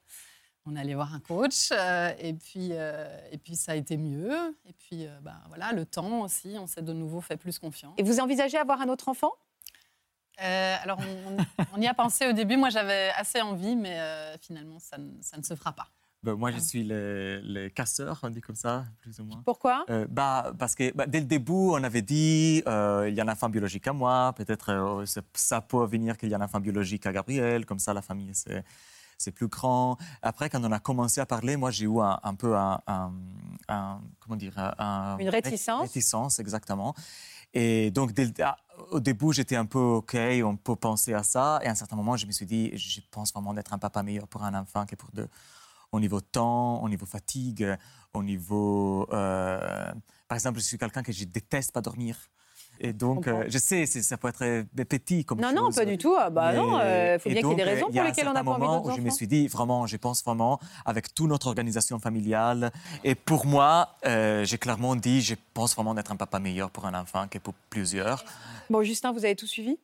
S3: On est allé voir un coach euh, et puis euh, et puis ça a été mieux et puis euh, bah, voilà le temps aussi, on s'est de nouveau fait plus confiance.
S1: Et vous envisagez avoir un autre enfant?
S3: Euh, alors on, on y a pensé au début, moi j'avais assez envie, mais euh, finalement ça ne, ça ne se fera pas.
S6: Ben, moi, je suis le, le casseur, on dit comme ça, plus ou moins.
S1: Pourquoi?
S6: Euh, bah, Parce que bah, dès le début, on avait dit euh, il y a un enfant biologique à moi, peut-être euh, ça peut venir qu'il y a un enfant biologique à Gabriel, comme ça la famille c'est, c'est plus grand. Après, quand on a commencé à parler, moi j'ai eu un, un peu un, un- un- comment dire un-
S1: Une réticence.
S6: réticence, exactement. Et donc, dès ah, au début, j'étais un peu OK, on peut penser à ça. Et à un certain moment, je me suis dit, je pense vraiment d'être un papa meilleur pour un enfant que pour deux. Au niveau temps, au niveau fatigue, au niveau. euh, par exemple, je suis quelqu'un que je déteste pas dormir. Et donc, euh, je sais, c'est- ça peut être euh, petit comme
S1: Non,
S6: chose.
S1: non, pas du tout. Ah bah non, euh, faut bien qu'il y ait des raisons
S6: il y a
S1: pour
S6: un
S1: lesquelles on n'a
S6: certain
S1: pas envie
S6: moment
S1: d'autres
S6: où je me
S1: enfants.
S6: suis dit, vraiment, je pense vraiment, avec toute notre organisation familiale, et pour moi, euh, j'ai clairement dit, je pense vraiment d'être un papa meilleur pour un enfant que pour plusieurs.
S1: Bon, Justin, vous avez tout suivi?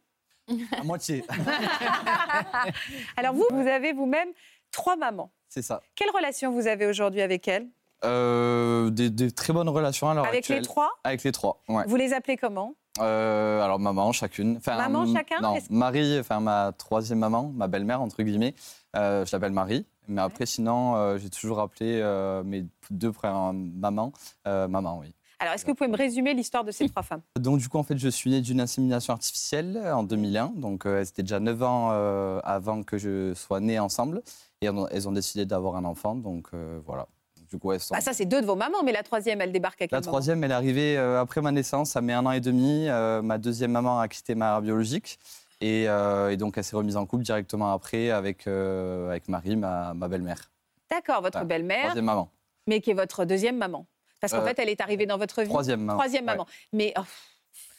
S7: À moitié.
S1: Alors vous, vous avez vous-même trois mamans.
S7: C'est ça.
S1: Quelle relation vous avez aujourd'hui avec elles?
S7: Euh, des, des très bonnes relations à l'heure
S1: Avec les trois?
S7: Avec les trois, ouais.
S1: Vous les appelez comment?
S7: Euh, alors maman chacune. Enfin,
S1: Maman chacun
S7: Non, Marie, enfin ma troisième maman, ma belle-mère entre guillemets. euh, je l'appelle Marie. Mais après sinon, euh, j'ai toujours appelé mes deux frères mamans, euh, maman, oui.
S1: Alors, est-ce que vous pouvez me résumer l'histoire de ces trois femmes?
S7: Donc du coup, en fait, je suis né d'une insémination artificielle en 2001. Donc euh, c'était déjà 9 ans avant que je sois né ensemble. Et elles ont, elles décidé d'avoir un enfant. Donc voilà. Du coup, elles sont...
S1: Ah, ça, c'est deux de vos mamans, mais la troisième, elle débarque à quel
S7: La troisième, elle est arrivée euh, après ma naissance, ça met un an et demi. Euh, ma deuxième maman a quitté ma mère biologique. Et, euh, et donc, elle s'est remise en couple directement après avec, avec Marie, ma, ma belle-mère.
S1: D'accord, votre belle-mère,
S7: Troisième maman.
S1: mais qui est votre deuxième maman. Parce qu'en fait, elle est arrivée dans votre vie.
S7: troisième maman,
S1: Troisième
S7: ouais.
S1: maman. Mais. oh,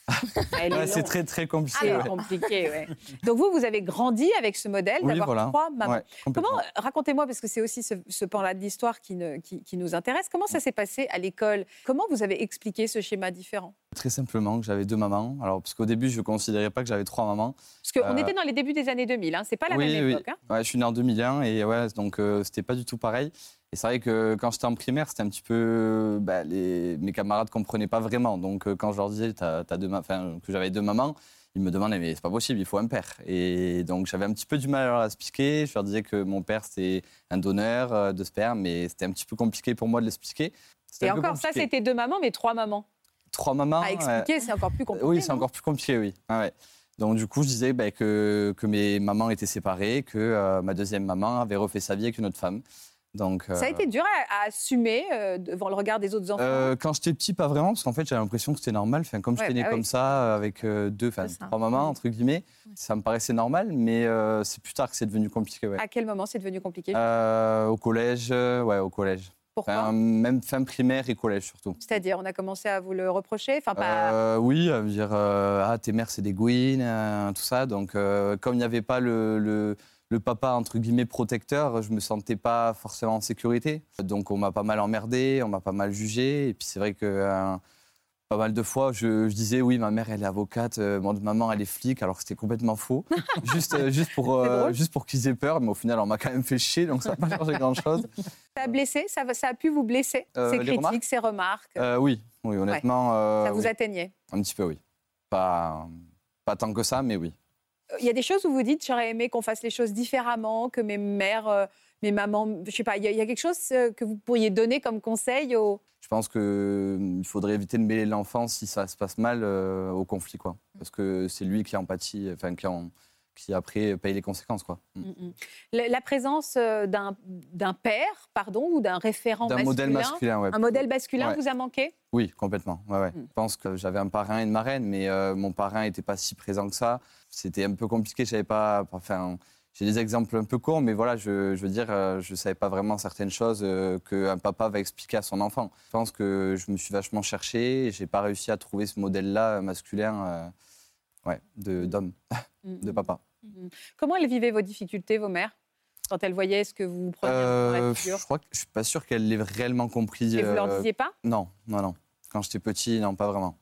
S7: Ouais, c'est très, très compliqué.
S1: C'est
S7: ouais.
S1: compliqué, ouais. Donc vous, vous avez grandi avec ce modèle
S7: Oui,
S1: d'avoir
S7: voilà.
S1: trois mamans. Comment, racontez-moi, parce que c'est aussi ce, ce pan-là de l'histoire qui, ne- qui- qui nous intéresse, comment ça s'est passé à l'école? Comment vous avez expliqué ce schéma différent?
S7: Très simplement, que j'avais deux mamans. Alors, parce qu'au début, je ne considérais pas que j'avais trois mamans.
S1: Parce qu'on
S7: Euh,
S1: était dans les débuts des années 2000, hein, c'est pas la
S7: oui,
S1: même
S7: oui.
S1: époque. hein.
S7: Ouais, je suis né en 2001 et ouais, donc euh, c'était pas du tout pareil. Et c'est vrai que quand j'étais en primaire, c'était un petit peu. bah, les... Mes camarades comprenaient pas vraiment. Donc euh, quand je leur disais t'as deux ma- enfin, que j'avais deux mamans, ils me demandaient mais c'est pas possible, il faut un père. Et donc j'avais un petit peu du mal à leur expliquer. Je leur disais que mon père c'était un donneur euh, de sperme, mais c'était un petit peu compliqué pour moi de l'expliquer.
S1: Et encore, ça, c'était deux mamans, mais trois mamans.
S7: Trois mamans.
S1: À expliquer,
S7: euh,
S1: c'est encore plus compliqué.
S7: oui, c'est encore plus compliqué, oui. Ah ouais. Donc du coup, je disais bah, que, que mes mamans étaient séparées, que euh, ma deuxième maman avait refait sa vie avec une autre femme. Donc,
S1: Ça a
S7: euh,
S1: été dur à, à assumer euh, devant le regard des autres enfants.
S7: euh, quand j'étais petit, pas vraiment, parce qu'en fait, j'avais l'impression que c'était normal. Enfin, comme
S1: Ouais,
S7: j'étais né
S1: bah oui.
S7: comme ça, euh, avec euh, deux, enfin trois mamans entre guillemets, ça me paraissait normal. Mais euh, c'est plus tard que c'est devenu compliqué. Ouais.
S1: À quel moment c'est devenu compliqué?
S7: Euh, au collège, euh, ouais, au collège.
S1: Pourquoi
S7: Enfin, Même fin primaire et collège surtout.
S1: C'est-à-dire, on a commencé à vous le reprocher enfin, pas...
S7: Euh, oui, à me dire euh, ah tes mères c'est des gouines, euh, tout ça. Donc comme il n'y avait pas le, le, le papa entre guillemets protecteur, je me sentais pas forcément en sécurité. Donc on m'a pas mal emmerdé, on m'a pas mal jugé. Et puis c'est vrai que pas mal de fois je, je disais oui ma mère elle est avocate, euh, mon maman elle est flic, alors que c'était complètement faux. juste euh, juste pour euh, juste pour qu'ils aient peur, mais au final on m'a quand même fait chier, donc ça n'a pas changé grand chose.
S1: Ça a blessé ça, a pu vous blesser
S7: Euh,
S1: Ces critiques,
S7: remarques
S1: ces remarques?
S7: Oui, oui honnêtement.
S1: Ça vous
S7: oui.
S1: atteignait?
S7: Un petit peu oui. Pas pas tant que ça, mais oui.
S1: Il y a des choses où vous dites j'aurais aimé qu'on fasse les choses différemment, que mes mères, euh, mes mamans, je sais pas, il y, a- y a quelque chose euh, que vous pourriez donner comme conseil aux.
S7: Je pense qu'il faudrait éviter de mêler l'enfant si ça se passe mal euh, au conflit, quoi. Parce que c'est lui qui empathie, enfin qui, en- qui après paye les conséquences, quoi. Mm.
S1: Mm, mm. La, présence euh, d'un père, pardon, ou d'un référent
S7: D'un modèle masculin, ouais,
S1: un modèle masculin
S7: Ouais.
S1: vous a manqué?
S7: Oui, complètement. Ouais, ouais.
S1: Mm.
S7: Je pense que j'avais un parrain et une marraine, mais euh, mon parrain n'était pas si présent que ça. C'était un peu compliqué. J'avais pas, enfin, j'ai des exemples un peu courts, mais voilà, je, je veux dire, euh, je savais pas vraiment certaines choses euh, qu'un papa va expliquer à son enfant. Je pense que je me suis vachement cherché et j'ai pas réussi à trouver ce modèle-là masculin, euh, ouais, de d'homme,
S1: Mm,
S7: de
S1: mm,
S7: papa.
S1: mm. Comment elles vivaient vos difficultés, vos mères? Quand elles voyaient ce que vous preniez
S7: Euh, je crois que je suis pas sûr qu'elle l'ait réellement compris.
S1: Et vous leur
S7: euh,
S1: disiez pas?
S7: Non, non, non. Quand j'étais petit, non, pas vraiment.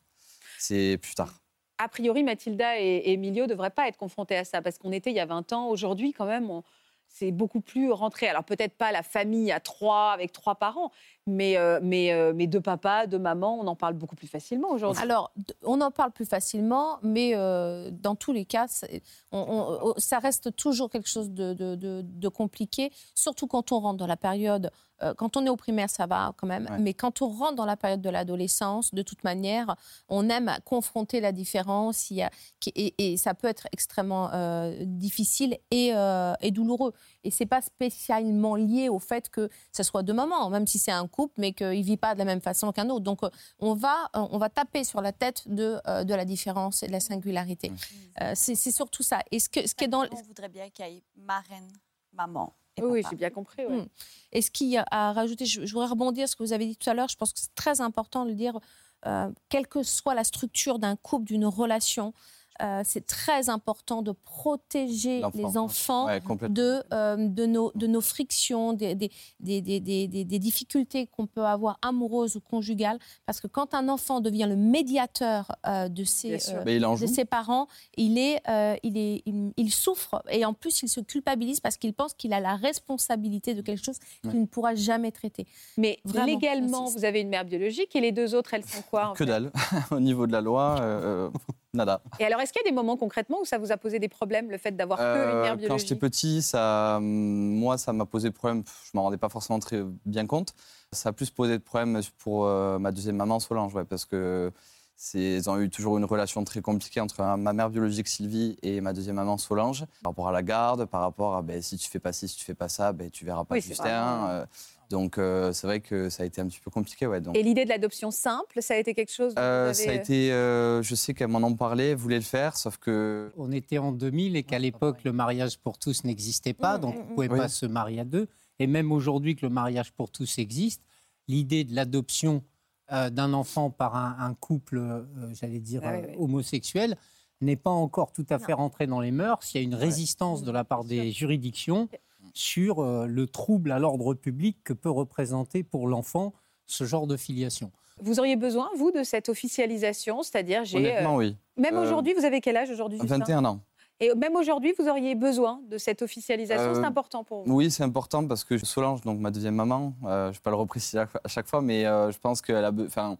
S7: C'est plus tard.
S1: A priori, Mathilda et, Emilio ne devraient pas être confrontés à ça parce qu'on était il y a 20 ans. Aujourd'hui, quand même, on- c'est beaucoup plus rentré. Alors peut-être pas la famille à trois avec trois parents, mais, euh, mais, euh, mais deux papas, deux mamans, on en parle beaucoup plus facilement aujourd'hui.
S10: Alors, on en parle plus facilement, mais euh, dans tous les cas, c'est- on- on- on- ça reste toujours quelque chose de, de- de- de compliqué, surtout quand on rentre dans la période. euh, quand on est au primaire, ça va quand même,
S16: Ouais.
S10: mais quand on rentre dans la période de l'adolescence, de toute manière, on aime confronter la différence, il y a- qui- et, et ça peut être extrêmement euh, difficile et, euh, et douloureux. Et c'est pas spécialement lié au fait que ce soit deux mamans, même si c'est un couple, mais qu'il ne vit pas de la même façon qu'un autre. Donc, euh, on va, euh, on va taper sur la tête de, euh, de la différence et de la singularité. Euh, c'est surtout ça. Et ce, que, ce qui est dans...
S2: On voudrait bien qu'il y ait marraine, maman. Et
S1: Oui, j'ai bien compris. ouais.
S10: Mm. Et ce qui a à rajouter, je, je voudrais rebondir sur ce que vous avez dit tout à l'heure, je pense que c'est très important de le dire, euh, quelle que soit la structure d'un couple, d'une relation, euh, c'est très important de protéger les enfants
S7: Ouais, complètement.
S10: de, euh, de, nos, de nos frictions, des, des, des, des, des- des- des difficultés qu'on peut avoir amoureuses ou conjugales. Parce que quand un enfant devient le médiateur euh, de, ses, euh, de parents, il, est, euh, il, est, il, il souffre et en plus il se culpabilise parce qu'il pense qu'il a la responsabilité de quelque chose qu'il ne pourra jamais traiter.
S1: Mais
S10: Vraiment,
S1: légalement, vous avez une mère biologique et les deux autres, elles sont quoi en
S7: Que
S1: fait?
S7: dalle. Au niveau de la loi, euh, nada.
S1: Et alors, est-ce qu'il y a des moments concrètement où ça vous a posé des problèmes, le fait d'avoir que une
S7: Euh,
S1: mère
S7: quand
S1: biologique
S7: j'étais petit, ça, hum, moi, ça m'a posé problème. Je m'en rendais pas forcément très bien compte. Ça a plus posé de problème pour euh, ma deuxième maman, Solange, ouais, parce que c'est- ils ont eu toujours une relation très compliquée entre euh, ma mère biologique Sylvie et ma deuxième maman Solange, par rapport à la garde, par rapport à ben, si tu fais pas ci, si tu fais pas ça, ben, tu verras pas
S1: Oui,
S7: Justin. euh, donc euh, c'est vrai que ça a été un petit peu compliqué. Ouais, donc.
S1: Et l'idée de l'adoption simple, ça a été quelque chose
S7: Euh,
S1: avez,
S7: ça a été, euh, je sais qu'elle m'en en parlait, elle voulait le faire, sauf que
S11: On était en 2000 et qu'à l'époque, le mariage pour tous n'existait pas, donc on ne pouvait
S7: Oui.
S11: pas se marier à deux. Et même aujourd'hui que le mariage pour tous existe, l'idée de l'adoption euh, d'un enfant par un, un couple, euh, j'allais dire,
S1: Ah oui,
S11: euh,
S1: oui.
S11: homosexuel, n'est pas encore tout à fait rentrée dans les mœurs. Il y a une résistance de la part des juridictions sur euh, le trouble à l'ordre public que peut représenter pour l'enfant ce genre de filiation.
S1: Vous auriez besoin, vous, de cette officialisation C'est-à-dire, j'ai.
S7: honnêtement,
S1: euh,
S7: oui.
S1: Même
S7: Euh,
S1: aujourd'hui, vous avez quel âge aujourd'hui Justin?
S7: 21 ans.
S1: Et même aujourd'hui, vous auriez besoin de cette officialisation.
S7: Euh,
S1: C'est important pour vous?
S7: Oui, c'est important parce que Solange, donc ma deuxième maman, euh, je ne vais pas le repréciser à à chaque fois, mais euh, je pense qu'elle a, be- enfin,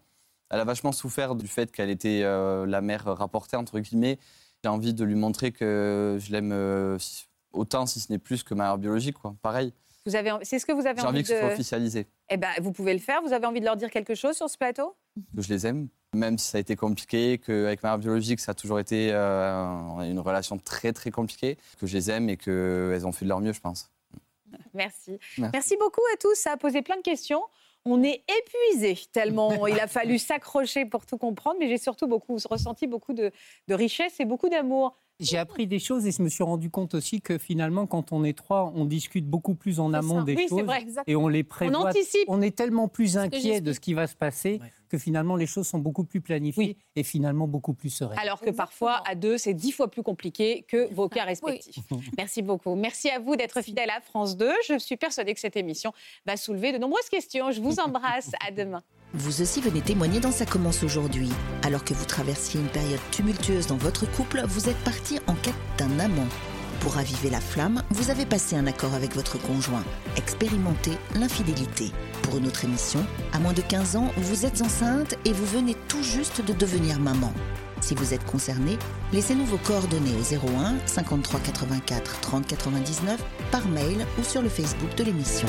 S7: elle a vachement souffert du fait qu'elle était euh, la mère rapportée, entre guillemets. J'ai envie de lui montrer que je l'aime euh, autant, si ce n'est plus que ma mère biologique. Quoi. Pareil,
S1: Vous avez, c'est ce que vous avez
S7: j'ai
S1: envie,
S7: envie que ce soit officialisé,
S1: Eh ben, vous pouvez le faire. Vous avez envie de leur dire quelque chose sur ce plateau?
S7: Que je les aime, même si ça a été compliqué, qu'avec ma mère biologique, ça a toujours été euh, une relation très, très compliquée, que je les aime et qu'elles ont fait de leur mieux, je pense.
S1: Merci.
S7: Merci.
S1: Merci beaucoup à tous. Ça a posé plein de questions. On est épuisé tellement il a fallu s'accrocher pour tout comprendre, mais j'ai surtout beaucoup ressenti beaucoup de, de richesse et beaucoup d'amour.
S11: J'ai appris des choses et je me suis rendu compte aussi que finalement, quand on est trois, on discute beaucoup plus en amont
S1: ça.
S11: des
S1: Oui, c'est
S11: choses
S1: vrai.
S11: et on les prévoit.
S1: anticipe.
S11: On est tellement plus inquiet de ce qui va se passer que finalement les choses sont beaucoup plus planifiées et finalement beaucoup plus sereines.
S1: Alors que parfois, à deux, c'est dix fois plus compliqué que vos cas respectifs. Merci beaucoup. Merci à vous d'être fidèle à France 2. Je suis persuadée que cette émission va soulever de nombreuses questions. Je vous embrasse. À demain.
S8: Vous aussi venez témoigner dans Ça commence aujourd'hui. Alors que vous traversiez une période tumultueuse dans votre couple, vous êtes parti en quête d'un amant. Pour raviver la flamme, vous avez passé un accord avec votre conjoint. Expérimentez l'infidélité. Pour une autre émission, à moins de 15 ans, vous êtes enceinte et vous venez tout juste de devenir maman. Si vous êtes concerné, laissez-nous vos coordonnées au 01 53 84 30 99 par mail ou sur le Facebook de l'émission.